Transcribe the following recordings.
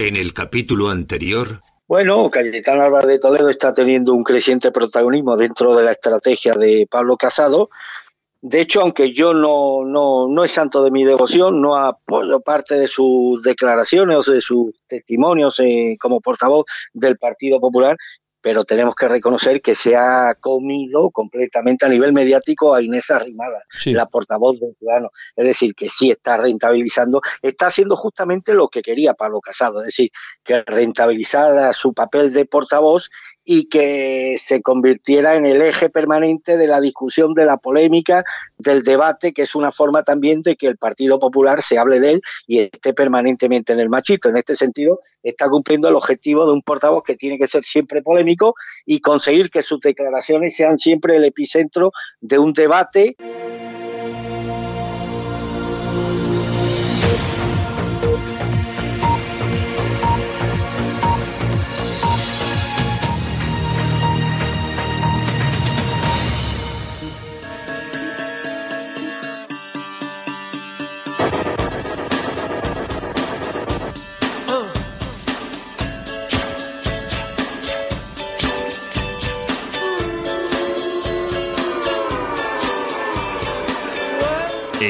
En el capítulo anterior... Bueno, Cayetano Álvarez de Toledo está teniendo un creciente protagonismo dentro de la estrategia de Pablo Casado. De hecho, aunque yo no, no, no es santo de mi devoción, no apoyo parte de sus declaraciones o de sus testimonios eh, como portavoz del Partido Popular, pero tenemos que reconocer que se ha comido completamente a nivel mediático a Inés Arrimada, la portavoz del ciudadano. Es decir, que sí está rentabilizando, está haciendo justamente lo que quería Pablo Casado, es decir, que rentabilizara su papel de portavoz y que se convirtiera en el eje permanente de la discusión, de la polémica, del debate, que es una forma también de que el Partido Popular se hable de él y esté permanentemente en el machito. En este sentido, está cumpliendo el objetivo de un portavoz que tiene que ser siempre polémico y conseguir que sus declaraciones sean siempre el epicentro de un debate.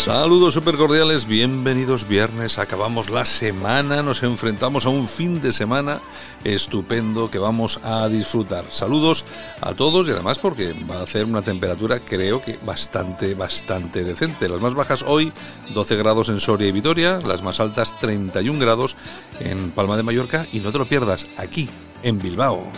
Saludos super cordiales, bienvenidos viernes, acabamos la semana, nos enfrentamos a un fin de semana estupendo que vamos a disfrutar. Saludos a todos y además porque va a hacer una temperatura creo que bastante, bastante decente. Las más bajas hoy 12 grados en Soria y Vitoria, las más altas 31 grados en Palma de Mallorca y no te lo pierdas aquí en Bilbao.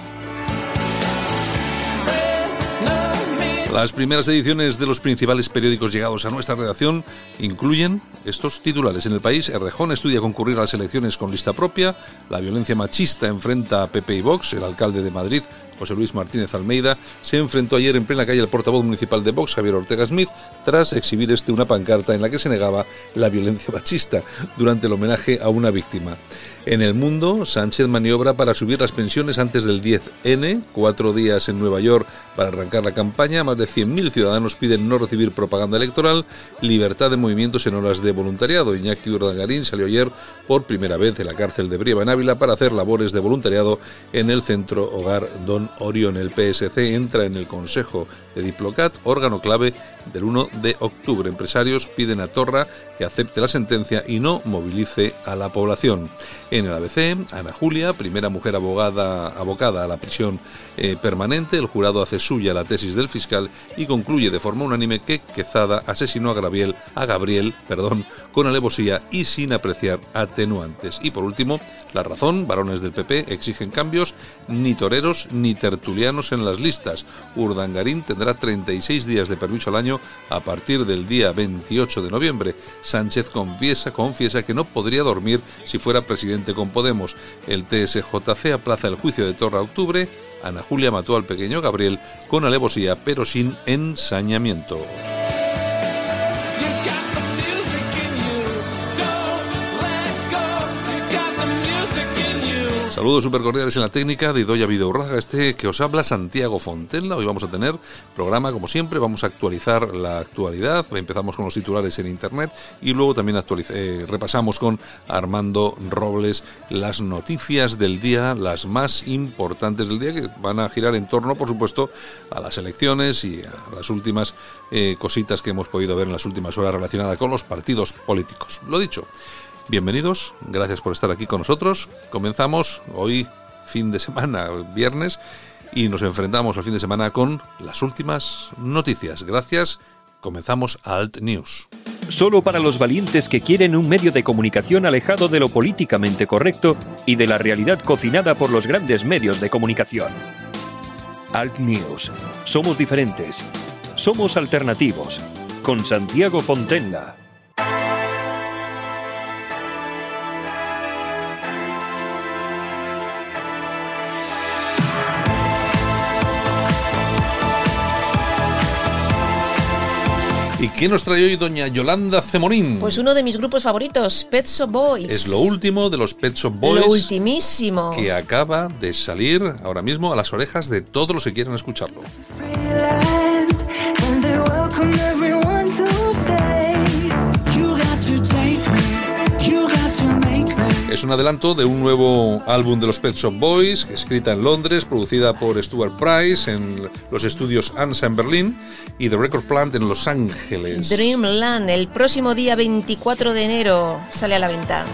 Las primeras ediciones de los principales periódicos llegados a nuestra redacción incluyen estos titulares. En el país, Errejón estudia concurrir a las elecciones con lista propia, la violencia machista enfrenta a Pepe y Vox, el alcalde de Madrid José Luis Martínez Almeida, se enfrentó ayer en plena calle al portavoz municipal de Vox, Javier Ortega Smith, tras exhibir este una pancarta en la que se negaba la violencia machista durante el homenaje a una víctima. En el mundo, Sánchez maniobra para subir las pensiones antes del 10N, cuatro días en Nueva York para arrancar la campaña, más de 100.000 ciudadanos piden no recibir propaganda electoral, libertad de movimientos en horas de voluntariado. Iñaki Urdangarín salió ayer por primera vez de la cárcel de Brieva en Ávila para hacer labores de voluntariado en el centro hogar Don Orión. El PSC entra en el Consejo de Diplocat, órgano clave del 1 de octubre. Empresarios piden a Torra que acepte la sentencia y no movilice a la población. En el ABC, Ana Julia, primera mujer abogada abocada a la prisión eh, permanente, el jurado hace suya la tesis del fiscal y concluye de forma unánime que Quezada asesinó a Gabriel, a Gabriel, perdón, con alevosía y sin apreciar atenuantes. Y por último, la razón, varones del PP exigen cambios, ni toreros ni tertulianos en las listas. Urdangarín tendrá 36 días de permiso al año a partir del día 28 de noviembre. Sánchez confiesa, confiesa que no podría dormir si fuera presidente con Podemos. El TSJC aplaza el juicio de Torra a octubre. Ana Julia mató al pequeño Gabriel con alevosía pero sin ensañamiento. Saludos super cordiales en la técnica de Idoya Videorraga, este que os habla Santiago Fontella. Hoy vamos a tener programa como siempre, vamos a actualizar la actualidad, empezamos con los titulares en internet y luego también eh, repasamos con Armando Robles las noticias del día, las más importantes del día, que van a girar en torno, por supuesto, a las elecciones y a las últimas eh, cositas que hemos podido ver en las últimas horas relacionadas con los partidos políticos. Lo dicho. Bienvenidos, gracias por estar aquí con nosotros. Comenzamos hoy, fin de semana, viernes, y nos enfrentamos al fin de semana con las últimas noticias. Gracias, comenzamos Alt News. Solo para los valientes que quieren un medio de comunicación alejado de lo políticamente correcto y de la realidad cocinada por los grandes medios de comunicación. Alt News. Somos diferentes. Somos alternativos. Con Santiago Fontenla. ¿Y qué nos trae hoy doña Yolanda Cemorín? Pues uno de mis grupos favoritos, Pet Shop Boys. Es lo último de los Pet Shop Boys. Lo ultimísimo. Que acaba de salir ahora mismo a las orejas de todos los que quieran escucharlo. Es un adelanto de un nuevo álbum de los Pet Shop Boys, escrita en Londres, producida por Stuart Price en los estudios ANSA en Berlín y The Record Plant en Los Ángeles. Dreamland, el próximo día 24 de enero sale a la venta.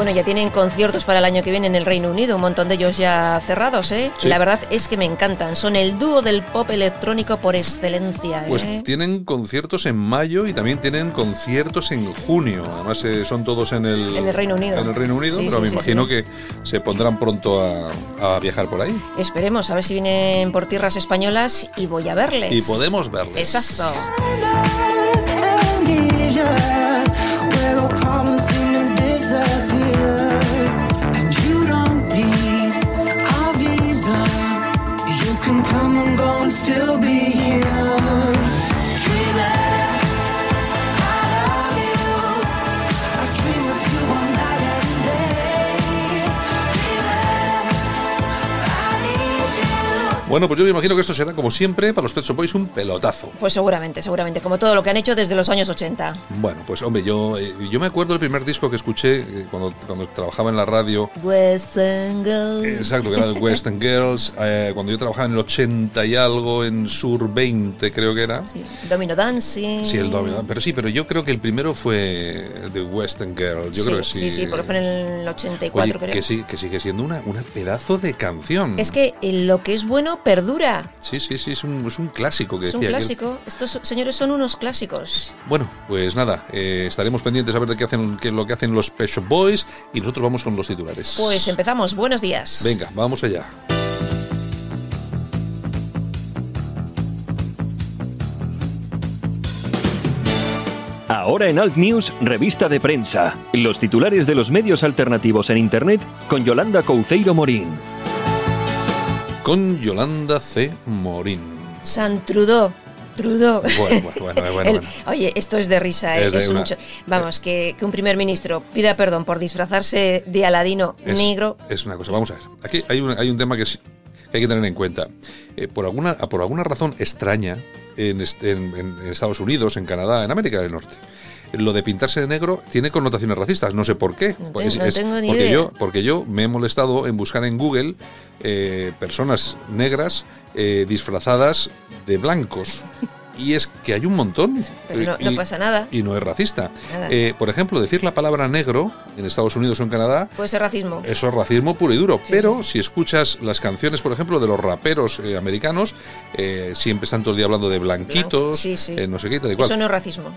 Bueno, ya tienen conciertos para el año que viene en el Reino Unido, un montón de ellos ya cerrados, ¿eh? Sí. La verdad es que me encantan. Son el dúo del pop electrónico por excelencia, Pues ¿eh? tienen conciertos en mayo y también tienen conciertos en junio. Además eh, son todos en el, En el Reino Unido. En el Reino Unido, Sí, pero sí, me sí, imagino sí. que se pondrán pronto a, a viajar por ahí. Esperemos, a ver si vienen por tierras españolas y voy a verles. Y podemos verles. Exacto. Still be Bueno, pues yo me imagino que esto será, como siempre, para los Pet Shop Boys un pelotazo. Pues seguramente, seguramente, como todo lo que han hecho desde los años 80. Bueno, pues hombre, yo, eh, yo me acuerdo del primer disco que escuché eh, cuando, cuando trabajaba en la radio. Western Girl. Exacto, que era el Western Girls. eh, cuando yo trabajaba en el 80 y algo, en Sur 20 creo que era. Sí, Domino Dancing. Sí, el Domino. Pero sí, pero yo creo que el primero fue The Western Girl. Yo sí, creo que sí. sí, sí, porque fue en el 84, Oye, creo. que, sí, que sigue siendo una, una pedazo de canción. Es que eh, lo que es bueno perdura. Sí, sí, sí, es un, es un clásico que Es un aquel. clásico. Estos señores son unos clásicos. Bueno, pues nada, eh, estaremos pendientes a ver de qué hacen, qué es lo que hacen los Pet Shop Boys y nosotros vamos con los titulares. Pues empezamos. Buenos días. Venga, vamos allá. Ahora en Alt News, revista de prensa. Los titulares de los medios alternativos en Internet con Yolanda Couceiro Morín. Con Yolanda C. Morín. San Trudeau. Trudeau. Bueno, bueno, bueno, bueno, El-. Oye, esto es de risa, ¿eh? Es de Es un una- cho- Vamos, que, que un primer ministro pida perdón por disfrazarse de Aladino Es, negro. es una cosa, vamos a ver. Aquí hay un, hay un tema que, es- que hay que tener en cuenta. Eh, por, alguna, por alguna razón extraña en, en- en Estados Unidos, en Canadá, en América del Norte, lo de pintarse de negro tiene connotaciones racistas. No sé por qué. No Pues tengo- no tengo ni porque, idea. Yo, porque yo me he molestado en buscar en Google eh, personas negras eh, disfrazadas de blancos. Y es que hay un montón. Pero no- Eh, no y- pasa nada. Y no es racista. Eh, por ejemplo, decir la palabra negro en Estados Unidos o en Canadá Puede ser racismo. eso es racismo puro y duro. pero si escuchas las canciones, por ejemplo, de los raperos eh, americanos, eh, siempre están todo el día hablando de blanquitos, Sí, sí. eh, no sé qué, tal y cual. Eso no es racismo.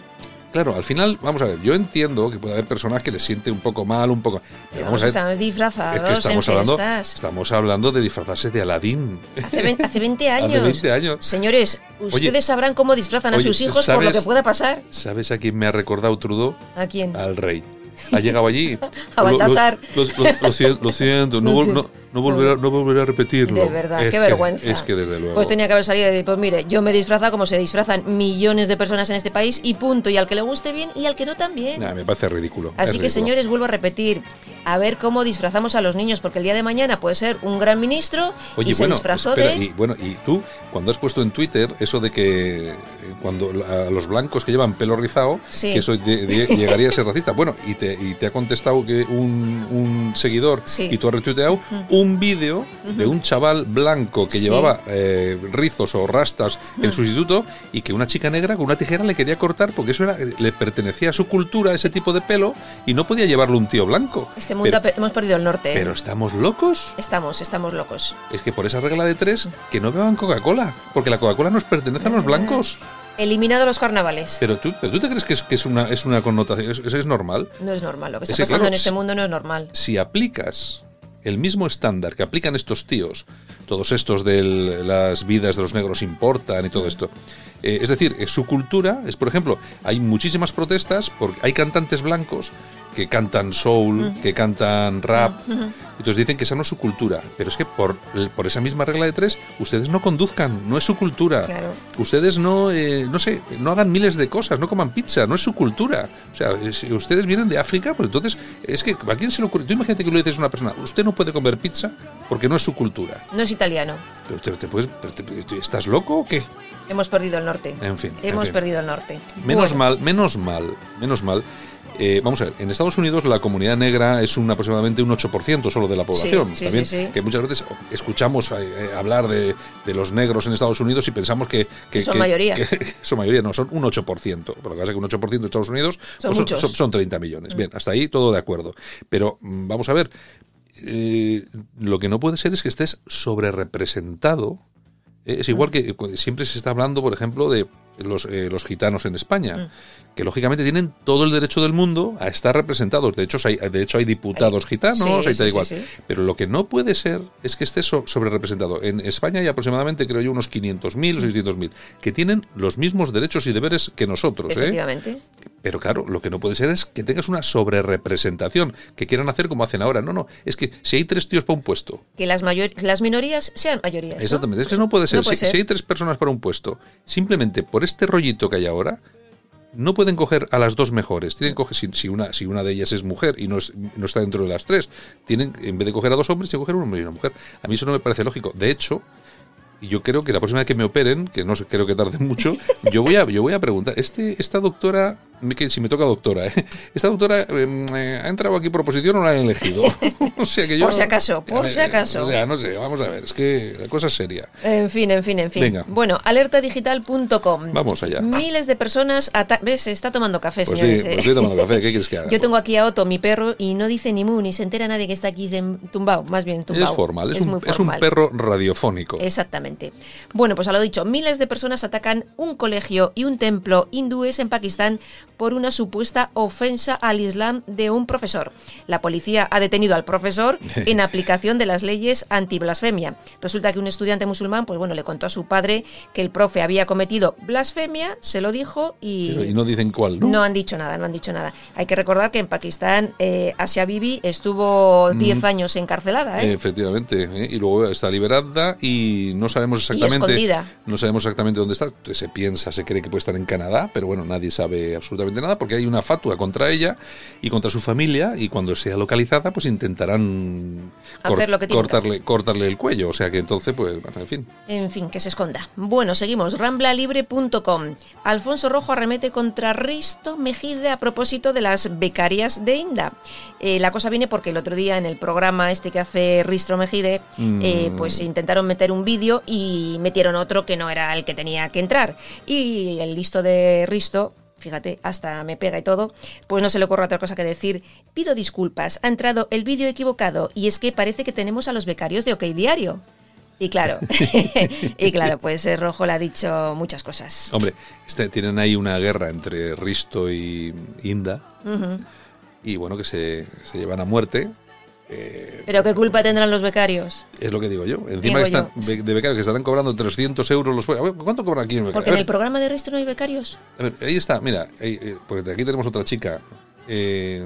Claro, al final, vamos a ver, yo entiendo que puede haber personas que les siente un poco mal, un poco. Pero Pero vamos a ver. estamos disfrazados Es que estamos en hablando, estamos hablando de disfrazarse de Aladín. Hace, hace 20 años. Hace 20 años. Señores, ustedes sabrán cómo disfrazan a sus hijos por lo que pueda pasar. ¿Sabes a quién me ha recordado Trudeau? ¿A quién? Al rey. Ha llegado allí. A Baltasar. Lo, lo- lo siento, lo siento, no, Lo vol- siento. no- no volveré, no volveré a repetirlo. De verdad, Es qué que- vergüenza. Es que desde luego. Pues tenía que haber salido y decir, pues mire, yo me disfrazo como se disfrazan millones de personas en este país y punto. Y al que le guste bien y al que no también. Nah, me parece ridículo. Así que, ridículo. señores, vuelvo a repetir, a ver cómo disfrazamos a los niños, porque el día de mañana puede ser un gran ministro Oye, y se bueno, disfrazó espera, de... y, bueno, y tú, cuando has puesto en Twitter eso de que eh, cuando a los blancos que llevan pelo rizado, Sí. que eso de- de- llegaría a ser racista. Bueno, y te, y te ha contestado que un, un seguidor Sí. y tú has retuiteado un vídeo de un chaval blanco que Sí. llevaba eh, rizos o rastas en su instituto y que una chica negra con una tijera le quería cortar porque eso era, le pertenecía a su cultura, ese tipo de pelo, y no podía llevarlo un tío blanco. Este mundo pero, hemos perdido el norte. ¿eh? pero estamos locos. Estamos, estamos locos. Es que por esa regla de tres, que no beban Coca-Cola, porque la Coca-Cola nos pertenece a los blancos. Eliminado los carnavales. Pero tú, pero tú te crees que es, que es una, es una connotación, ¿Eso es, normal. No es normal. Lo que está Ese, pasando claro, en este mundo no es normal. Si aplicas el mismo estándar que aplican estos tíos, todos estos de las vidas de los negros importan y todo esto, eh, es decir, eh, su cultura es, por ejemplo, hay muchísimas protestas porque hay cantantes blancos que cantan soul, que cantan rap. Entonces dicen que esa no es su cultura. Pero es que por, por esa misma regla de tres, ustedes no conduzcan, no es su cultura. Claro. Ustedes no, eh, no sé, no hagan miles de cosas, no coman pizza, no es su cultura. O sea, si ustedes vienen de África, pues entonces, es que ¿a quién se le ocurre? Tú imagínate que le dices a una persona, usted no puede comer pizza porque no es su cultura. No es italiano. Pero te- te puedes- pero te- ¿Estás loco o qué? Hemos perdido el norte. En fin, en Hemos fin. perdido el norte. Menos Bueno, mal, menos mal, menos mal. Eh, vamos a ver, en Estados Unidos la comunidad negra es un aproximadamente un 8% solo de la población. sí, También sí, sí. que muchas veces escuchamos eh, eh, hablar de, de los negros en Estados Unidos y pensamos que, que- Son que- mayoría. que son mayoría, no, son un 8%. Por lo que pasa es que un 8% de Estados Unidos Son pues muchos. son, son 30 millones. Bien, hasta ahí todo de acuerdo. Pero mm, vamos a ver, eh, lo que no puede ser es que estés sobre representado. Es igual que cu- siempre se está hablando, por ejemplo, de los, eh, los gitanos en España, que lógicamente tienen todo el derecho del mundo a estar representados. De hecho, hay, de hecho, hay diputados Hay- gitanos, sí, hay tal igual. sí, sí. Pero lo que no puede ser es que esté so- sobre representado. En España hay aproximadamente, creo yo, unos 500.000 o 600.000 que tienen los mismos derechos y deberes que nosotros. ¿eh? Pero claro, lo que no puede ser es que tengas una sobrerepresentación, que quieran hacer como hacen ahora. No, no, es que si hay tres tíos para un puesto, Que las, mayor, las minorías sean mayorías. ¿no? exactamente, es que no puede ser. No puede si, ser. si hay tres personas para un puesto, simplemente por este rollito que hay ahora, no pueden coger a las dos mejores. Tienen que coger, si, si una, si una de ellas es mujer y no, es- no está dentro de las tres, tienen, en vez de coger a dos hombres, tienen que coger un hombre y una mujer. A mí eso no me parece lógico. De hecho, y yo creo que la próxima vez que me operen, que no creo que tarde mucho, yo voy a, yo voy a preguntar, este, esta doctora, que si me toca doctora, ¿eh? esta doctora eh, eh, ha entrado aquí por oposición o la han elegido. o sea que yo, Por si acaso, por si acaso. O sea, no sé, vamos a ver, es que la cosa es seria. En fin, en fin, en fin. Venga. Bueno, alertadigital.com. Vamos allá. Miles de personas. ¿Ves? Se está tomando café, Pues, señores. sí, eh. pues estoy tomando café, ¿qué quieres que haga? Yo tengo aquí a Otto, mi perro, y no dice ni mu, ni se entera nadie que está aquí tumbado. Más bien tumbado. es formal, es, un, muy es un formal. perro radiofónico. Exactamente. Bueno, pues a lo dicho, miles de personas atacan un colegio y un templo hindúes en Pakistán por una supuesta ofensa al Islam de un profesor. La policía ha detenido al profesor en aplicación de las leyes antiblasfemia. Resulta que un estudiante musulmán, pues bueno, le contó a su padre que el profe había cometido blasfemia, se lo dijo y... Y no dicen cuál, ¿no? No han dicho nada, no han dicho nada. Hay que recordar que en Pakistán eh, Asia Bibi estuvo 10 años encarcelada. ¿eh? Efectivamente, ¿eh? y luego está liberada y no sabemos exactamente escondida. no sabemos exactamente dónde está. Se piensa, se cree que puede estar en Canadá, pero bueno, nadie sabe absolutamente nada porque hay una fatua contra ella y contra su familia y cuando sea localizada pues intentarán Hacer lo que cortarle cortarle el cuello, o sea que entonces pues bueno, en fin. En fin, que se esconda. Bueno, seguimos. Ramblalibre.com. Alfonso Rojo arremete contra Risto Mejide a propósito de las becarias de Inda. Eh, la cosa viene porque el otro día en el programa este que hace Risto Mejide, eh, Mm. pues intentaron meter un vídeo y metieron otro que no era el que tenía que entrar. Y el listo de Risto fíjate, hasta me pega y todo, pues no se le ocurre otra cosa que decir, pido disculpas, ha entrado el vídeo equivocado y es que parece que tenemos a los becarios de OK Diario. Y claro, y claro, pues eh, Rojo le ha dicho muchas cosas. Hombre, este- tienen ahí una guerra entre Risto y Inda y bueno que se, se llevan a muerte. Eh, Pero qué culpa tendrán los becarios. Es lo que digo yo. Encima que están, yo. de becarios que estarán cobrando 300 euros los... ver, ¿Cuánto cobran aquí en? Porque en el programa de Risto no hay becarios. a ver, ahí está, mira, ahí, eh, porque aquí tenemos otra chica. Eh,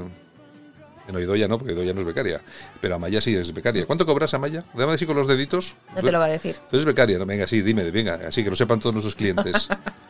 no, Idoya no, porque Idoya no es becaria. Pero Amaya sí es becaria. ¿Cuánto cobras, Amaya? Déjame decir con los deditos. No te lo va a decir. Eres becaria, no, venga, sí, dime, venga, así que lo sepan todos nuestros clientes.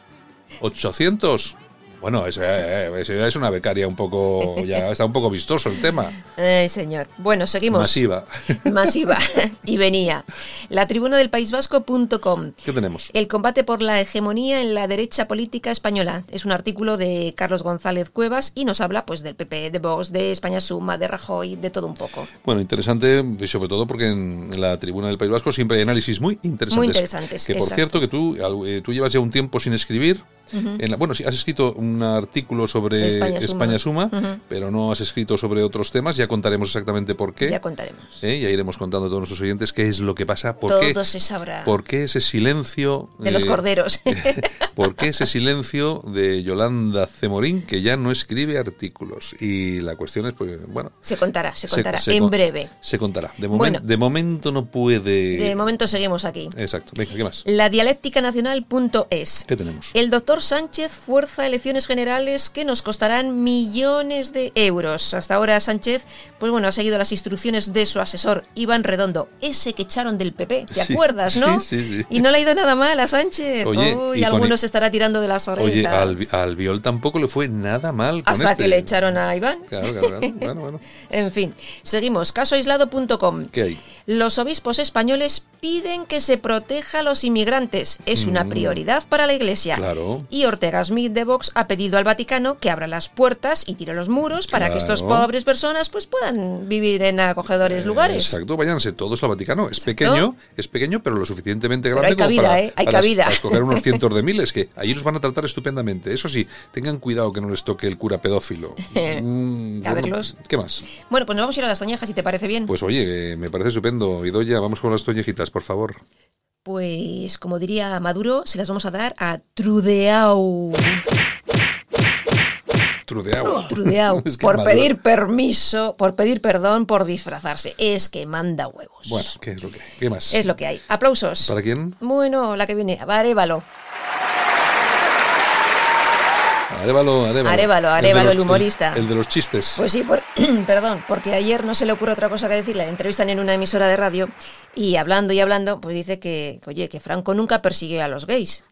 ¿800? Bueno, eso, eh, eh, eso ya es una becaria un poco, ya está un poco vistoso el tema. Ay, señor. Bueno, seguimos. Masiva. Masiva. y venía. La tribuna del País Vasco.com. ¿Qué tenemos? El combate por la hegemonía en la derecha política española. Es un artículo de Carlos González Cuevas y nos habla pues del PP, de Vox, de España Suma, de Rajoy, de todo un poco. Bueno, interesante, y sobre todo porque en la tribuna del País Vasco siempre hay análisis muy interesantes. Muy interesantes, Que por exacto. cierto, que tú, eh, tú llevas ya un tiempo sin escribir. en la- bueno, sí, has escrito un artículo sobre España España, Suma. Pero no has escrito sobre otros temas. Ya contaremos exactamente por qué. Ya contaremos. ¿eh? Ya iremos contando a todos nuestros oyentes qué es lo que pasa, por todo qué, se sabrá. por qué ese silencio de los corderos. ¿Por qué ese silencio de Yolanda Cemorín que ya no escribe artículos? Y la cuestión es, pues, bueno, se contará, se se- contará se en con- breve. se contará. De, momen- Bueno. de momento no puede. De momento seguimos aquí. Exacto. Venga, ¿qué más? La dialéctica nacional.es. ¿Qué tenemos? El doctor Sánchez fuerza elecciones elecciones generales que nos costarán millones de euros. Hasta ahora Sánchez, pues bueno, ha seguido las instrucciones de su asesor, Iván Redondo, ese que echaron del PP, ¿te Sí, acuerdas, no? sí, sí, sí. Y no le ha ido nada mal a Sánchez. Oye, Uy, y algunos estará tirando de las orejas. Oye, al, al Viol tampoco le fue nada mal con Hasta este. que le echaron a Iván. Claro, claro, claro. Bueno, bueno. En fin, seguimos. Casoaislado.com. ¿Qué hay? Los obispos españoles piden que se proteja a los inmigrantes. Es una Mm. prioridad para la Iglesia. Claro. Y Ortega Smith de Vox ha pedido al Vaticano que abra las puertas y tire los muros para que estos Claro. pobres personas pues puedan vivir en acogedores lugares. Exacto, váyanse todos al Vaticano. Es pequeño, es pequeño, pero lo suficientemente Pero grande hay cabida, como para, ¿eh? Hay para- cabida. para escoger unos cientos de miles, que allí los van a tratar estupendamente. Eso sí, tengan cuidado que no les toque el cura pedófilo. Mm, A verlos. ¿Qué más? Bueno, pues nos vamos a ir a las toñejas si te parece bien. Pues oye, eh, me parece estupendo. Idoya, vamos con las toñejitas, por favor. Pues como diría Maduro, se las vamos a dar a Trudeau. Trudeado. Trudeau, Es que por Maduro- pedir permiso, por pedir perdón, por disfrazarse. Es que manda huevos. Bueno, ¿qué es lo que? ¿Qué más? Es lo que hay. Aplausos. ¿Para quién? Bueno, la que viene, Arévalo. Arévalo, Arévalo. Arévalo, El de Arévalo, los- el humorista. El, de los chistes. Pues sí, por- perdón, porque ayer no se le ocurre otra cosa que decirle. Le entrevistan en una emisora de radio y hablando y hablando, pues dice que, que, oye, que Franco nunca persiguió a los gays.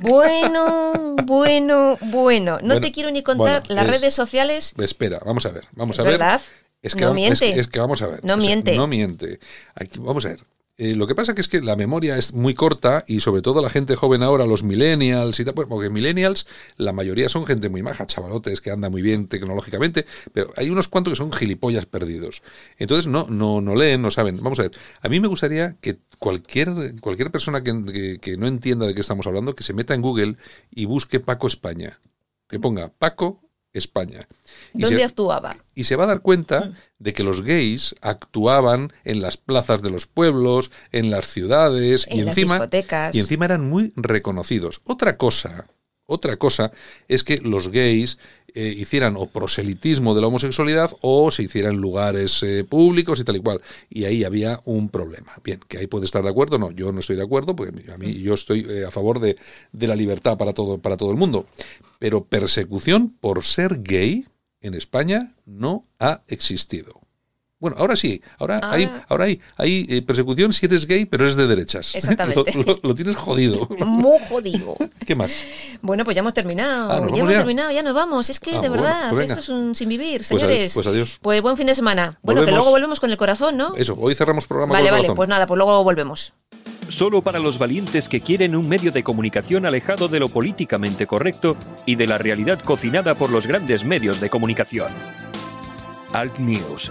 Bueno, bueno, bueno. No Bueno, te quiero ni contar bueno, las es- redes sociales. Espera, vamos a ver, vamos ¿Es a ver. verdad? Es que, No miente. Es, que- es que vamos a ver. No miente. No miente. Aquí, vamos a ver. Eh, lo que pasa que es que la memoria es muy corta y sobre todo la gente joven ahora, los millennials y tal, porque millennials la mayoría son gente muy maja, chavalotes que anda muy bien tecnológicamente, pero hay unos cuantos que son gilipollas perdidos. Entonces no, no, no leen, no saben. Vamos a ver, a mí me gustaría que cualquier, cualquier persona que, que- que no entienda de qué estamos hablando, que se meta en Google y busque Paco España. Que ponga Paco España. Y ¿Dónde se- actuaba? y se va a dar cuenta de que los gays actuaban en las plazas de los pueblos, en las ciudades y En las encima discotecas. y encima eran muy reconocidos. Otra cosa, otra cosa es que los gays eh, hicieran o proselitismo de la homosexualidad o se hicieran lugares eh, públicos y tal y cual. Y ahí había un problema. Bien, que ahí puede estar de acuerdo, no, yo no estoy de acuerdo, porque a mí yo estoy eh, a favor de, de la libertad para todo, para todo el mundo. Pero persecución por ser gay en España no ha existido. Bueno, ahora sí, ahora Ah. hay, ahora hay, hay eh, persecución si eres gay, pero eres de derechas. Exactamente. lo, lo- lo tienes jodido. Muy jodido. ¿Qué más? Bueno, pues ya hemos terminado. Ah, ¿nos ya hemos ya? terminado, ya nos vamos. Es que, Ah, de bueno, verdad, pues esto es un sin vivir, Pues señores. pues adiós. Pues buen fin de semana. Bueno, que luego volvemos con el corazón, ¿no? Eso, hoy cerramos programa Vale, con vale, corazón. pues nada, pues luego volvemos. Solo para los valientes que quieren un medio de comunicación alejado de lo políticamente correcto y de la realidad cocinada por los grandes medios de comunicación. Alt News.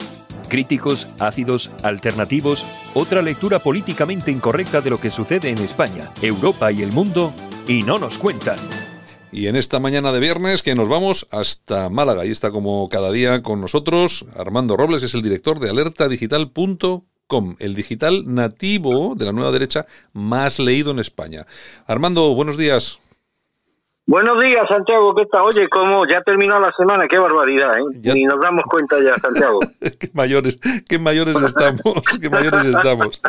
Críticos, ácidos, alternativos, otra lectura políticamente incorrecta de lo que sucede en España, Europa y el mundo, y no nos cuentan. Y en esta mañana de viernes que nos vamos hasta Málaga. Y está como cada día con nosotros Armando Robles, es el director de alertadigital.com, el digital nativo de la nueva derecha más leído en España. Armando, buenos días. Buenos días, Santiago, ¿qué tal? Oye, ¿cómo ya ha terminado la semana? Qué barbaridad, ¿eh? Ya- Ni nos damos cuenta ya, Santiago. qué mayores, qué mayores estamos, qué mayores estamos.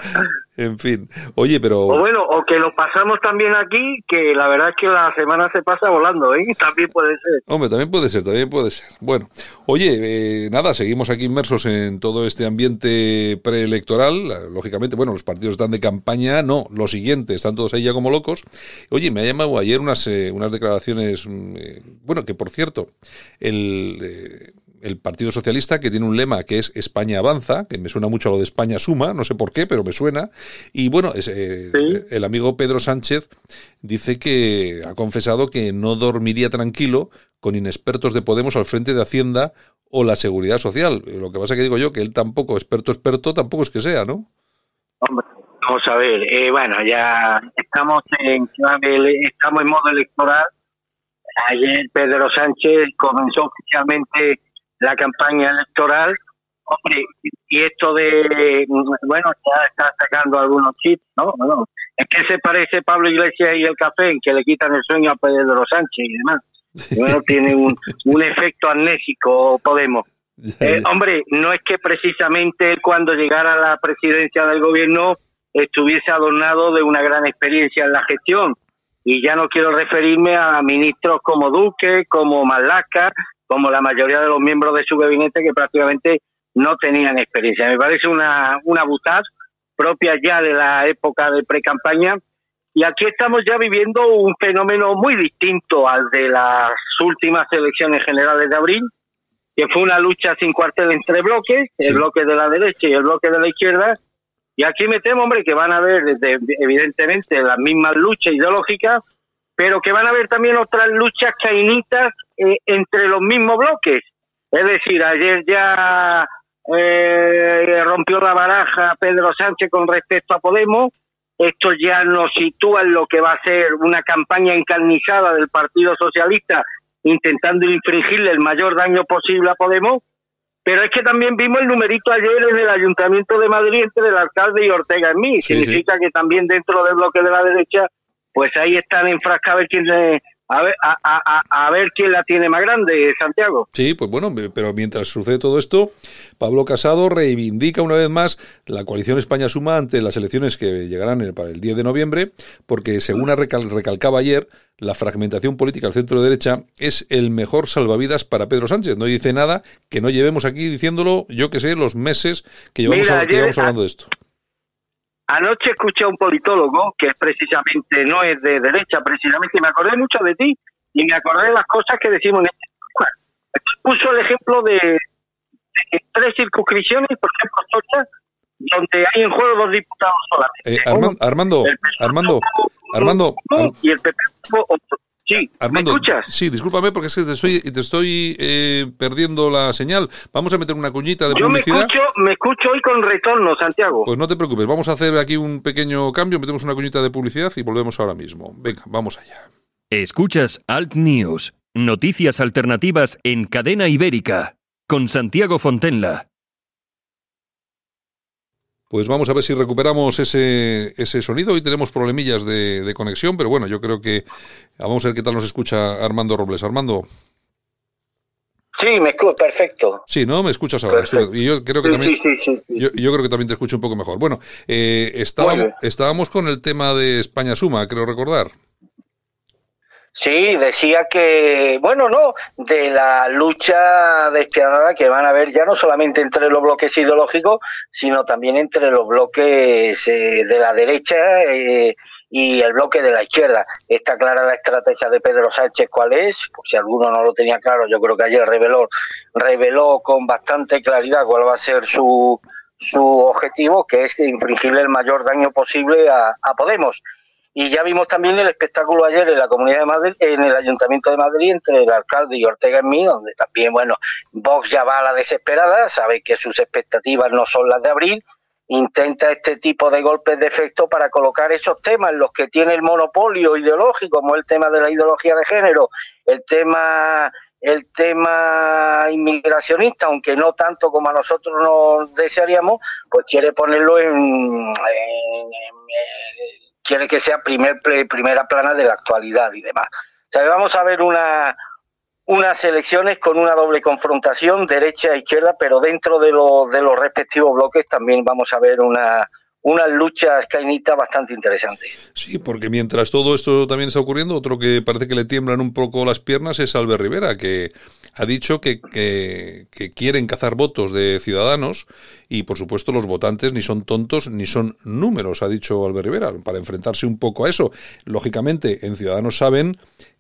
En fin. Oye, pero O bueno, o que lo pasamos también aquí, que la verdad es que la semana se pasa volando, ¿eh? También puede ser. Hombre, también puede ser, también puede ser. Bueno, oye, eh, nada, seguimos aquí inmersos en todo este ambiente preelectoral. Lógicamente, bueno, los partidos están de campaña, no, lo siguiente, están todos ahí ya como locos. Oye, me ha llamado ayer unas, eh, unas declaraciones, mm, eh, bueno, que por cierto, el... eh, el Partido Socialista, que tiene un lema que es España avanza, que me suena mucho a lo de España suma, no sé por qué, pero me suena. Y bueno, es, eh, Sí. el amigo Pedro Sánchez dice que ha confesado que no dormiría tranquilo con inexpertos de Podemos al frente de Hacienda o la Seguridad Social. Lo que pasa que digo yo que él tampoco, experto, experto, tampoco es que sea, ¿no? Hombre, vamos a ver, eh, bueno, ya estamos en estamos en modo electoral ayer Pedro Sánchez comenzó oficialmente la campaña electoral. Hombre, y esto de, bueno, ya está sacando algunos chips, ¿no? Bueno, es que se parece Pablo Iglesias y el café, en que le quitan el sueño a Pedro Sánchez y demás. Bueno, tiene un, un efecto amnésico Podemos. Eh, hombre, no es que precisamente cuando llegara a la presidencia del gobierno estuviese adornado de una gran experiencia en la gestión. Y ya no quiero referirme a ministros como Duque, como Malaca, como la mayoría de los miembros de su gabinete que prácticamente no tenían experiencia. Me parece una, una butad propia ya de la época de pre-campaña. Y aquí estamos ya viviendo un fenómeno muy distinto al de las últimas elecciones generales de abril, que fue una lucha sin cuartel entre bloques, el bloque de la derecha y el bloque de la izquierda. Y aquí me temo, hombre, que van a haber desde, evidentemente las mismas luchas ideológicas, pero que van a haber también otras luchas cainitas eh, entre los mismos bloques. Es decir, ayer ya eh, rompió la baraja Pedro Sánchez con respecto a Podemos. Esto ya nos sitúa en lo que va a ser una campaña encarnizada del Partido Socialista intentando infringirle el mayor daño posible a Podemos. Pero es que también vimos el numerito ayer en el Ayuntamiento de Madrid entre el alcalde y Ortega en mí. Significa que también dentro del bloque de la derecha, pues ahí están enfrascados quién a ver, a, a, a, ver quién la tiene más grande, Santiago. Sí, pues bueno, pero mientras sucede todo esto, Pablo Casado reivindica una vez más la coalición España Suma ante las elecciones que llegarán el, para el 10 de noviembre, porque según recal, recalcaba ayer, la fragmentación política al centro derecha es el mejor salvavidas para Pedro Sánchez. No dice nada que no llevemos aquí diciéndolo, yo que sé, los meses que llevamos, Mira, a, que llevamos hablando de esto. Anoche escuché a un politólogo que es precisamente no es de derecha, precisamente, y me acordé mucho de ti y me acordé de las cosas que decimos en este programa. Puso el ejemplo de, de tres circunscripciones, por ejemplo, Socha, donde hay en juego dos diputados solamente. Eh, Armando, Armando, Armando, Armando, Armando, y el PP otro. Sí, Armando, ¿me escuchas? Sí, discúlpame porque es que te estoy, te estoy eh, perdiendo la señal. Vamos a meter una cuñita de Yo me publicidad. escucho, me escucho hoy con retorno, Santiago. Pues no te preocupes, vamos a hacer aquí un pequeño cambio, metemos una cuñita de publicidad y volvemos ahora mismo. Venga, vamos allá. Escuchas Alt News, noticias alternativas en cadena ibérica, con Santiago Fontenla. Pues vamos a ver si recuperamos ese, ese sonido. Hoy tenemos problemillas de, de, conexión, pero bueno, yo creo que vamos a ver qué tal nos escucha Armando Robles. Armando. Sí, me escucho perfecto. Sí, ¿no? Me escuchas ahora. Perfecto. Y yo creo que también, sí, sí, sí, yo, yo, creo que también te escucho un poco mejor. Bueno, eh, estábamos, estábamos con el tema de España Suma, creo recordar. Sí, decía que, bueno, no, de la lucha despiadada que van a haber ya no solamente entre los bloques ideológicos, sino también entre los bloques eh, de la derecha eh, y el bloque de la izquierda. Está clara la estrategia de Pedro Sánchez cuál es, por si alguno no lo tenía claro, yo creo que ayer reveló, reveló con bastante claridad cuál va a ser su, su objetivo, que es infringirle el mayor daño posible a, a Podemos. Y ya vimos también el espectáculo ayer en la Comunidad de Madrid, en el Ayuntamiento de Madrid, entre el alcalde y Ortega en mí, donde también, bueno, Vox ya va a la desesperada, sabe que sus expectativas no son las de abril, intenta este tipo de golpes de efecto para colocar esos temas en los que tiene el monopolio ideológico, como el tema de la ideología de género, el tema el tema inmigracionista, aunque no tanto como a nosotros nos desearíamos, pues quiere ponerlo en, quiere que sea primer, primera plana de la actualidad y demás. O sea, vamos a ver una, unas elecciones con una doble confrontación, derecha e izquierda, pero dentro de, lo, de los respectivos bloques también vamos a ver una, unas luchas cainitas bastante interesantes. Sí, porque mientras todo esto también está ocurriendo, otro que parece que le tiemblan un poco las piernas es Albert Rivera, que ha dicho que, que, quieren cazar votos de ciudadanos y por supuesto los votantes ni son tontos ni son números, ha dicho Albert Rivera, para enfrentarse un poco a eso. Lógicamente, en Ciudadanos saben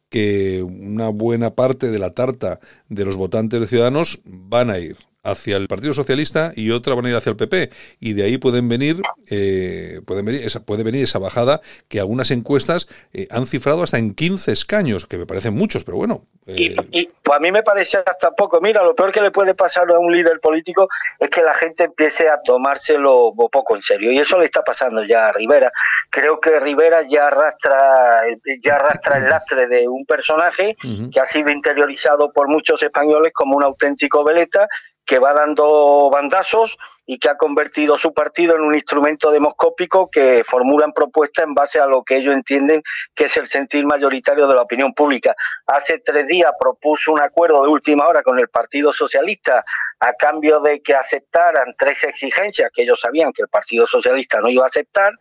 que una buena parte de la tarta de los votantes de Ciudadanos van a ir hacia el Partido Socialista y otra van a ir hacia el PP. Y de ahí pueden venir, eh, pueden venir esa, puede venir esa bajada que algunas encuestas eh, han cifrado hasta en 15 escaños, que me parecen muchos, pero bueno. Y, y, pues a mí me parece hasta poco. Mira, lo peor que le puede pasar a un líder político es que la gente empiece a tomárselo poco en serio. Y eso le está pasando ya a Rivera. Creo que Rivera ya arrastra, ya arrastra el lastre de un personaje uh -huh. que ha sido interiorizado por muchos españoles como un auténtico veleta que va dando bandazos y que ha convertido su partido en un instrumento demoscópico que formulan propuestas en base a lo que ellos entienden que es el sentir mayoritario de la opinión pública. Hace tres días propuso un acuerdo de última hora con el Partido Socialista a cambio de que aceptaran tres exigencias que ellos sabían que el Partido Socialista no iba a aceptar.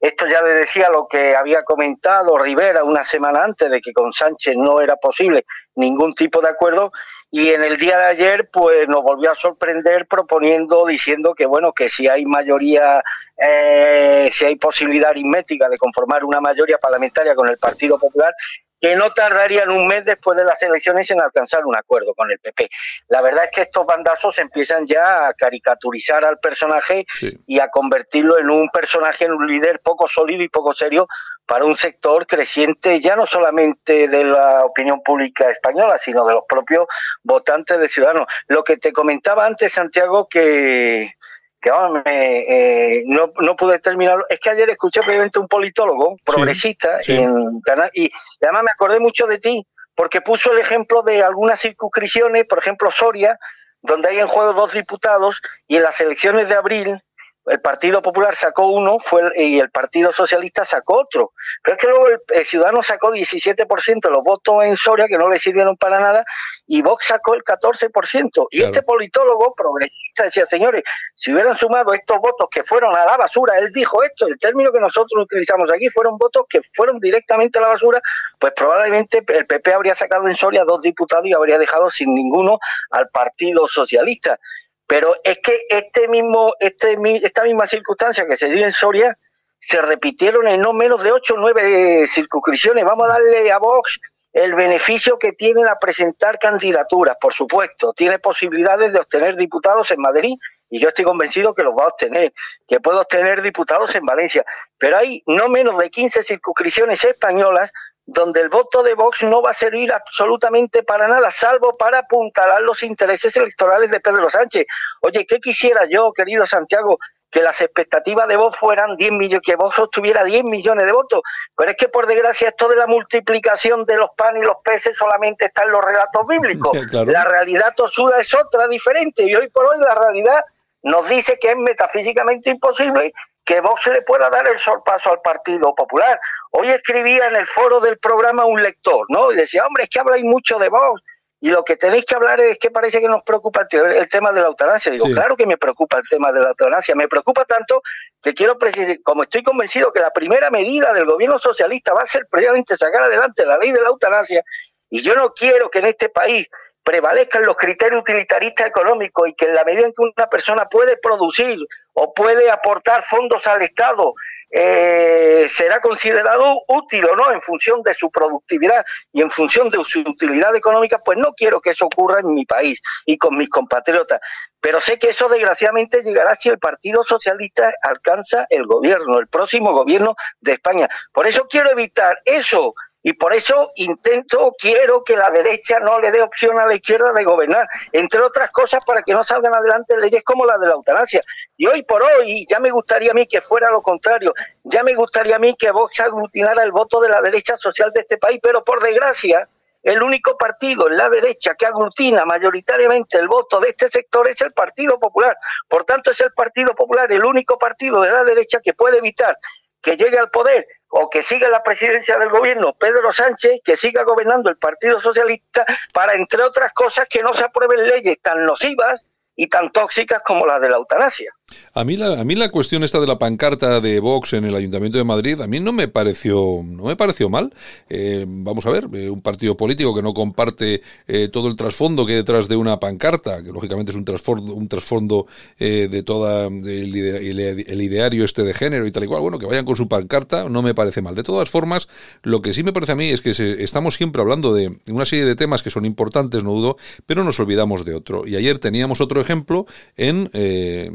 Esto ya le decía lo que había comentado Rivera una semana antes de que con Sánchez no era posible ningún tipo de acuerdo y en el día de ayer pues nos volvió a sorprender proponiendo diciendo que bueno que si hay mayoría eh, si hay posibilidad aritmética de conformar una mayoría parlamentaria con el Partido Popular que no tardarían un mes después de las elecciones en alcanzar un acuerdo con el PP. La verdad es que estos bandazos empiezan ya a caricaturizar al personaje sí. y a convertirlo en un personaje, en un líder poco sólido y poco serio para un sector creciente ya no solamente de la opinión pública española, sino de los propios votantes de Ciudadanos. Lo que te comentaba antes, Santiago, que que vamos, eh, no, no pude terminarlo. Es que ayer escuché previamente un politólogo progresista sí, sí. en canal y además me acordé mucho de ti porque puso el ejemplo de algunas circunscripciones, por ejemplo Soria, donde hay en juego dos diputados y en las elecciones de abril el Partido Popular sacó uno fue el, y el Partido Socialista sacó otro. Pero es que luego el, el Ciudadano sacó 17% de los votos en Soria, que no le sirvieron para nada, y Vox sacó el 14%. Y claro. este politólogo progresista decía, señores, si hubieran sumado estos votos que fueron a la basura, él dijo esto, el término que nosotros utilizamos aquí fueron votos que fueron directamente a la basura, pues probablemente el PP habría sacado en Soria dos diputados y habría dejado sin ninguno al Partido Socialista. Pero es que este mismo, este, esta misma circunstancia que se dio en Soria se repitieron en no menos de ocho o nueve circunscripciones. Vamos a darle a Vox el beneficio que tienen a presentar candidaturas, por supuesto. Tiene posibilidades de obtener diputados en Madrid y yo estoy convencido que los va a obtener, que puede obtener diputados en Valencia. Pero hay no menos de 15 circunscripciones españolas donde el voto de Vox no va a servir absolutamente para nada, salvo para apuntalar los intereses electorales de Pedro Sánchez. Oye, ¿qué quisiera yo, querido Santiago? Que las expectativas de Vox fueran 10 millones, que Vox obtuviera 10 millones de votos. Pero es que, por desgracia, esto de la multiplicación de los panes y los peces solamente está en los relatos bíblicos. claro. La realidad tosuda es otra, diferente. Y hoy por hoy la realidad nos dice que es metafísicamente imposible que Vox le pueda dar el sorpaso al Partido Popular. Hoy escribía en el foro del programa un lector, ¿no? Y decía, hombre, es que habláis mucho de Vox y lo que tenéis que hablar es que parece que nos preocupa el tema de la eutanasia. Digo, sí. claro que me preocupa el tema de la eutanasia. Me preocupa tanto que quiero precisar, como estoy convencido que la primera medida del gobierno socialista va a ser precisamente sacar adelante la ley de la eutanasia, y yo no quiero que en este país prevalezcan los criterios utilitaristas económicos y que en la medida en que una persona puede producir o puede aportar fondos al Estado, eh, será considerado útil o no en función de su productividad y en función de su utilidad económica, pues no quiero que eso ocurra en mi país y con mis compatriotas. Pero sé que eso desgraciadamente llegará si el Partido Socialista alcanza el gobierno, el próximo gobierno de España. Por eso quiero evitar eso y por eso intento, quiero que la derecha no le dé opción a la izquierda de gobernar, entre otras cosas para que no salgan adelante leyes como la de la eutanasia. Y hoy por hoy, ya me gustaría a mí que fuera lo contrario, ya me gustaría a mí que Vox aglutinara el voto de la derecha social de este país, pero por desgracia, el único partido en la derecha que aglutina mayoritariamente el voto de este sector es el Partido Popular. Por tanto, es el Partido Popular el único partido de la derecha que puede evitar que llegue al poder o que siga la presidencia del gobierno Pedro Sánchez, que siga gobernando el Partido Socialista para, entre otras cosas, que no se aprueben leyes tan nocivas y tan tóxicas como las de la eutanasia. A mí la, a mí la cuestión esta de la pancarta de Vox en el Ayuntamiento de Madrid, a mí no me pareció, no me pareció mal. Eh, vamos a ver, eh, un partido político que no comparte eh, todo el trasfondo que hay detrás de una pancarta, que lógicamente es un trasfondo, un trasfondo de toda el, el, ideario este de género y tal y cual, bueno, que vayan con su pancarta, no me parece mal. De todas formas, lo que sí me parece a mí es que se, estamos siempre hablando de una serie de temas que son importantes, no dudo, pero nos olvidamos de otro. Y ayer teníamos otro ejemplo, en, eh,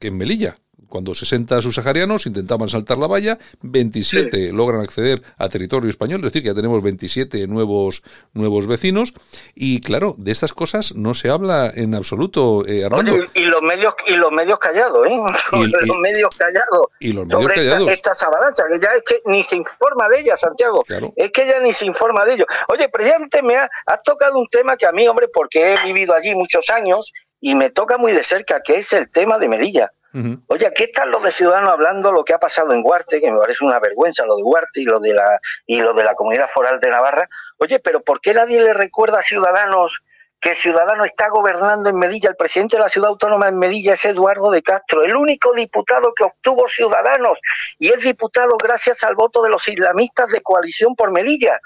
en Melilla cuando 60 subsaharianos intentaban saltar la valla, 27 logran acceder a territorio español, es decir, que ya tenemos 27 nuevos, nuevos vecinos. Y claro, de estas cosas no se habla en absoluto, eh, Armando. Oye, y los medios y los medios callados, ¿eh? Y- los medios callados. y los medios sobre esta- estas avalanchas, que ya es que ni se informa de ellas, Santiago. Claro. Es que ya ni se informa de ello. Oye, precisamente me ha, has tocado un tema que a mí, hombre, porque he vivido allí muchos años y me toca muy de cerca, que es el tema de Melilla. Oye, aquí están los de Ciudadanos hablando lo que ha pasado en Huarte, que me parece una vergüenza lo de Huarte y lo de la y lo de la Comunidad Foral de Navarra. Oye, pero ¿por qué nadie le recuerda a Ciudadanos que Ciudadanos está gobernando en Melilla? El presidente de la ciudad autónoma en Melilla es Eduardo de Castro, el único diputado que obtuvo Ciudadanos y es diputado gracias al voto de los islamistas de coalición por Melilla.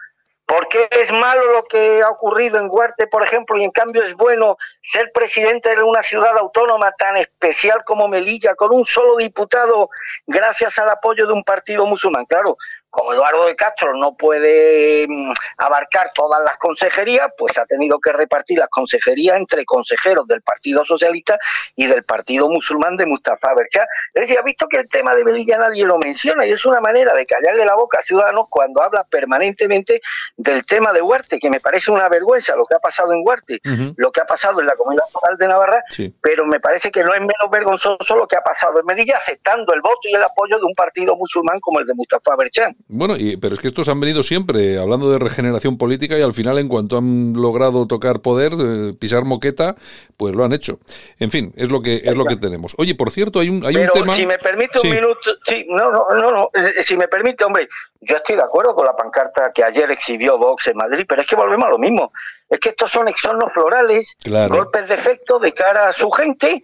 ¿Por qué es malo lo que ha ocurrido en Huarte, por ejemplo, y en cambio es bueno ser presidente de una ciudad autónoma tan especial como Melilla, con un solo diputado, gracias al apoyo de un partido musulmán? Claro, como Eduardo de Castro no puede mm, abarcar todas las consejerías, pues ha tenido que repartir las consejerías entre consejeros del Partido Socialista y del Partido Musulmán de Mustafa Berchá. Es decir, ha visto que el tema de Melilla nadie lo menciona y es una manera de callarle la boca a Ciudadanos cuando habla permanentemente del tema de Huarte, que me parece una vergüenza lo que ha pasado en Huarte, lo que ha pasado en la Comunidad Foral de Navarra, Sí. pero me parece que no es menos vergonzoso lo que ha pasado en Melilla, aceptando el voto y el apoyo de un partido musulmán como el de Mustafa Berchán. Bueno, y, pero es que estos han venido siempre hablando de regeneración política y al final, en cuanto han logrado tocar poder, eh, pisar moqueta, pues lo han hecho. En fin, es lo que es lo que tenemos. Oye, por cierto, hay un hay Pero un tema. si me permite Sí. un minuto, sí, no, no, no, no, eh, si me permite, hombre, yo estoy de acuerdo con la pancarta que ayer exhibió Vox en Madrid, pero es que volvemos a lo mismo. Es que estos son exornos florales, Claro. golpes de efecto de cara a su gente,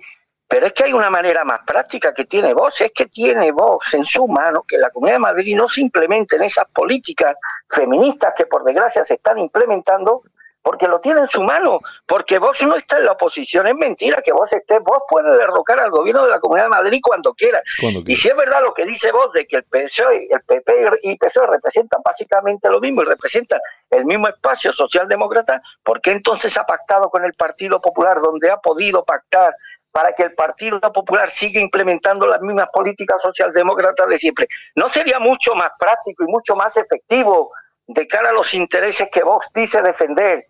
pero es que hay una manera más práctica que tiene Vox, es que tiene Vox en su mano que la Comunidad de Madrid no se implementen esas políticas feministas que por desgracia se están implementando porque lo tiene en su mano, porque Vox no está en la oposición, es mentira que Vox esté, Vox puede derrocar al gobierno de la Comunidad de Madrid cuando quiera. Cuando Y si es verdad lo que dice Vox de que el PSOE, el PP y PSOE representan básicamente lo mismo y representan el mismo espacio socialdemócrata, ¿por qué entonces ha pactado con el Partido Popular donde ha podido pactar para que el Partido Popular siga implementando las mismas políticas socialdemócratas de siempre? ¿No sería mucho más práctico y mucho más efectivo de cara a los intereses que Vox dice defender?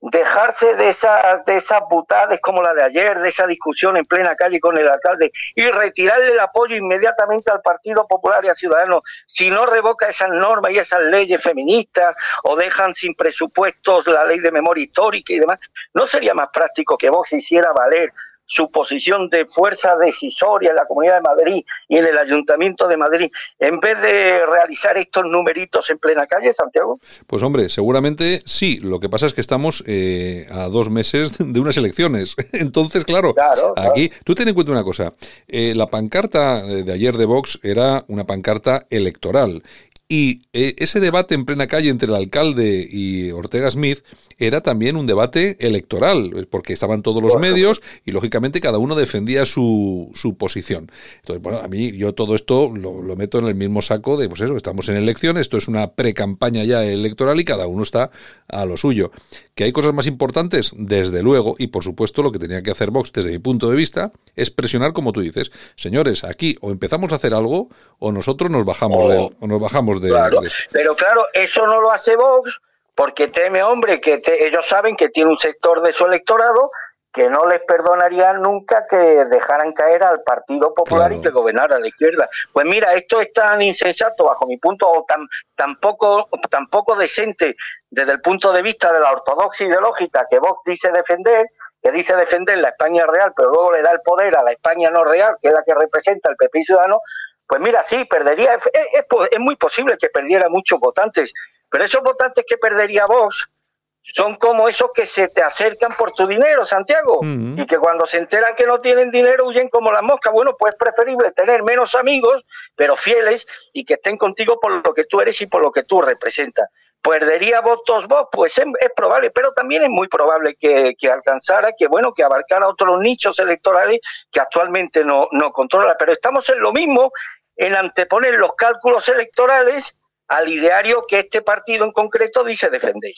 dejarse de esas de esas butades como la de ayer, de esa discusión en plena calle con el alcalde y retirarle el apoyo inmediatamente al Partido Popular y a Ciudadanos si no revoca esas normas y esas leyes feministas o dejan sin presupuestos la ley de memoria histórica y demás, ¿no sería más práctico que Vox hiciera valer su posición de fuerza decisoria en la Comunidad de Madrid y en el Ayuntamiento de Madrid, en vez de realizar estos numeritos en plena calle, Santiago? Pues hombre, seguramente sí. Lo que pasa es que estamos eh, a dos meses de unas elecciones. Entonces, claro, Claro, claro. aquí tú ten en cuenta una cosa. Eh, la pancarta eh, de ayer de Vox era una pancarta electoral. Y eh, ese debate en plena calle entre el alcalde y Ortega Smith era también un debate electoral, eh, porque estaban todos los medios y lógicamente cada uno defendía su, su posición. Entonces, bueno, a mí yo todo esto lo, lo meto en el mismo saco de, pues eso, estamos en elecciones, esto es una pre-campaña ya electoral y cada uno está a lo suyo. ¿Que hay cosas más importantes? Desde luego, y por supuesto lo que tenía que hacer Vox desde mi punto de vista es presionar, como tú dices, señores, aquí o empezamos a hacer algo o nosotros nos bajamos de, o nos bajamos de, Claro, de pero claro, eso no lo hace Vox porque teme, hombre, que te- ellos saben que tiene un sector de su electorado que no les perdonarían nunca que dejaran caer al Partido Popular Claro. y que gobernara la izquierda. Pues mira, esto es tan insensato bajo mi punto, o tan, tan, poco, tan poco decente desde el punto de vista de la ortodoxia ideológica que Vox dice defender, que dice defender la España real, pero luego le da el poder a la España no real, que es la que representa el PP y Ciudadano, pues mira, sí, perdería, es, es po- es muy posible que perdiera muchos votantes, pero esos votantes que perdería Vox son como esos que se te acercan por tu dinero, Santiago, y que cuando se enteran que no tienen dinero huyen como las moscas. Bueno, pues es preferible tener menos amigos, pero fieles, y que estén contigo por lo que tú eres y por lo que tú representas. ¿Perdería votos vos? Pues es, es probable, pero también es muy probable que, que alcanzara, que bueno, que abarcara otros nichos electorales que actualmente no, no controla. Pero estamos en lo mismo, en anteponer los cálculos electorales al ideario que este partido en concreto dice defender.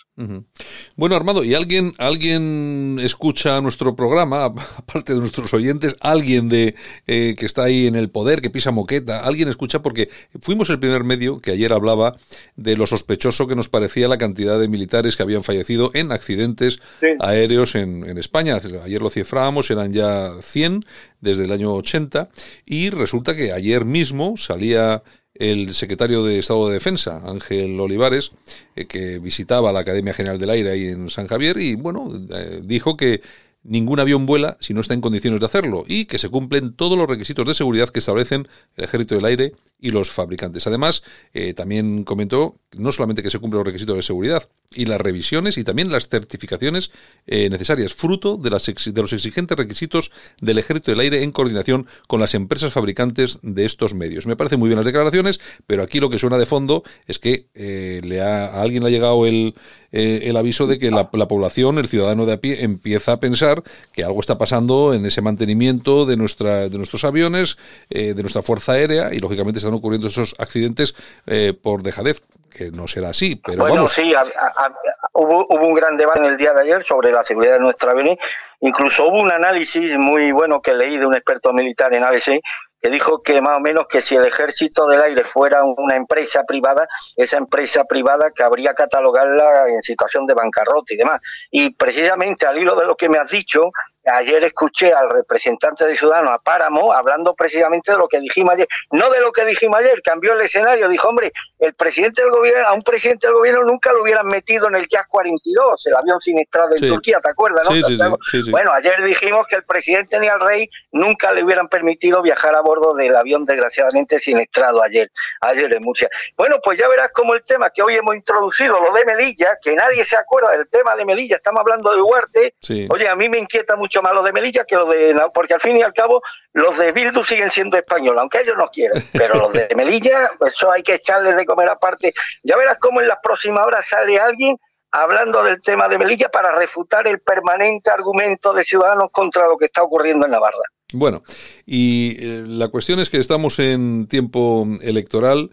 Bueno, Armando, ¿y alguien, alguien escucha nuestro programa, aparte de nuestros oyentes, alguien de eh, que está ahí en el poder, que pisa moqueta, alguien escucha porque fuimos el primer medio que ayer hablaba de lo sospechoso que nos parecía la cantidad de militares que habían fallecido en accidentes aéreos en, en España. Ayer lo cifrábamos, eran ya 100 desde el año 80 y resulta que ayer mismo salía el secretario de Estado de Defensa, Ángel Olivares, eh, que visitaba la Academia General del Aire ahí en San Javier y, bueno, eh, dijo que ningún avión vuela si no está en condiciones de hacerlo y que se cumplen todos los requisitos de seguridad que establecen el Ejército del Aire y los fabricantes. Además, eh, también comentó no solamente que se cumplen los requisitos de seguridad y las revisiones y también las certificaciones eh, necesarias, fruto de, las de los exigentes requisitos del Ejército del Aire en coordinación con las empresas fabricantes de estos medios. Me parece muy bien las declaraciones, pero aquí lo que suena de fondo es que eh, le ha, a alguien le ha llegado el, el aviso de que la, la, población, el ciudadano de a pie, empieza a pensar que algo está pasando en ese mantenimiento de, nuestra, de nuestros aviones, de nuestra Fuerza Aérea y, lógicamente, están ocurriendo esos accidentes eh, por dejadez, que no será así, pero bueno, vamos. sí, a, a, hubo, hubo, un gran debate en el día de ayer sobre la seguridad de nuestra avión. Incluso hubo un análisis muy bueno que leí de un experto militar en ABC que dijo que más o menos que si el ejército del aire fuera una empresa privada, esa empresa privada cabría catalogarla en situación de bancarrota y demás. Y precisamente al hilo de lo que me has dicho, ayer escuché al representante de Ciudadanos, a Páramo, hablando precisamente de lo que dijimos ayer. No de lo que dijimos ayer, cambió el escenario. Dijo, hombre, el presidente del gobierno, a un presidente del gobierno nunca lo hubieran metido en el Jazz 42, el avión siniestrado en Sí. Turquía, ¿te acuerdas? No? Sí, sí, sí. Bueno, ayer dijimos que el presidente ni al rey nunca le hubieran permitido viajar a bordo del avión, desgraciadamente, siniestrado ayer, ayer en Murcia. Bueno, pues ya verás como el tema que hoy hemos introducido, lo de Melilla, que nadie se acuerda del tema de Melilla, estamos hablando de Huarte. Oye, a mí me inquieta mucho más lo de Melilla que lo de... Porque al fin y al cabo, los de Bildu siguen siendo españoles, aunque ellos no quieran. Pero los de Melilla, eso hay que echarles de comer aparte. Ya verás cómo en las próximas horas sale alguien hablando del tema de Melilla para refutar el permanente argumento de Ciudadanos contra lo que está ocurriendo en Navarra. Bueno, y eh, la cuestión es que estamos en tiempo electoral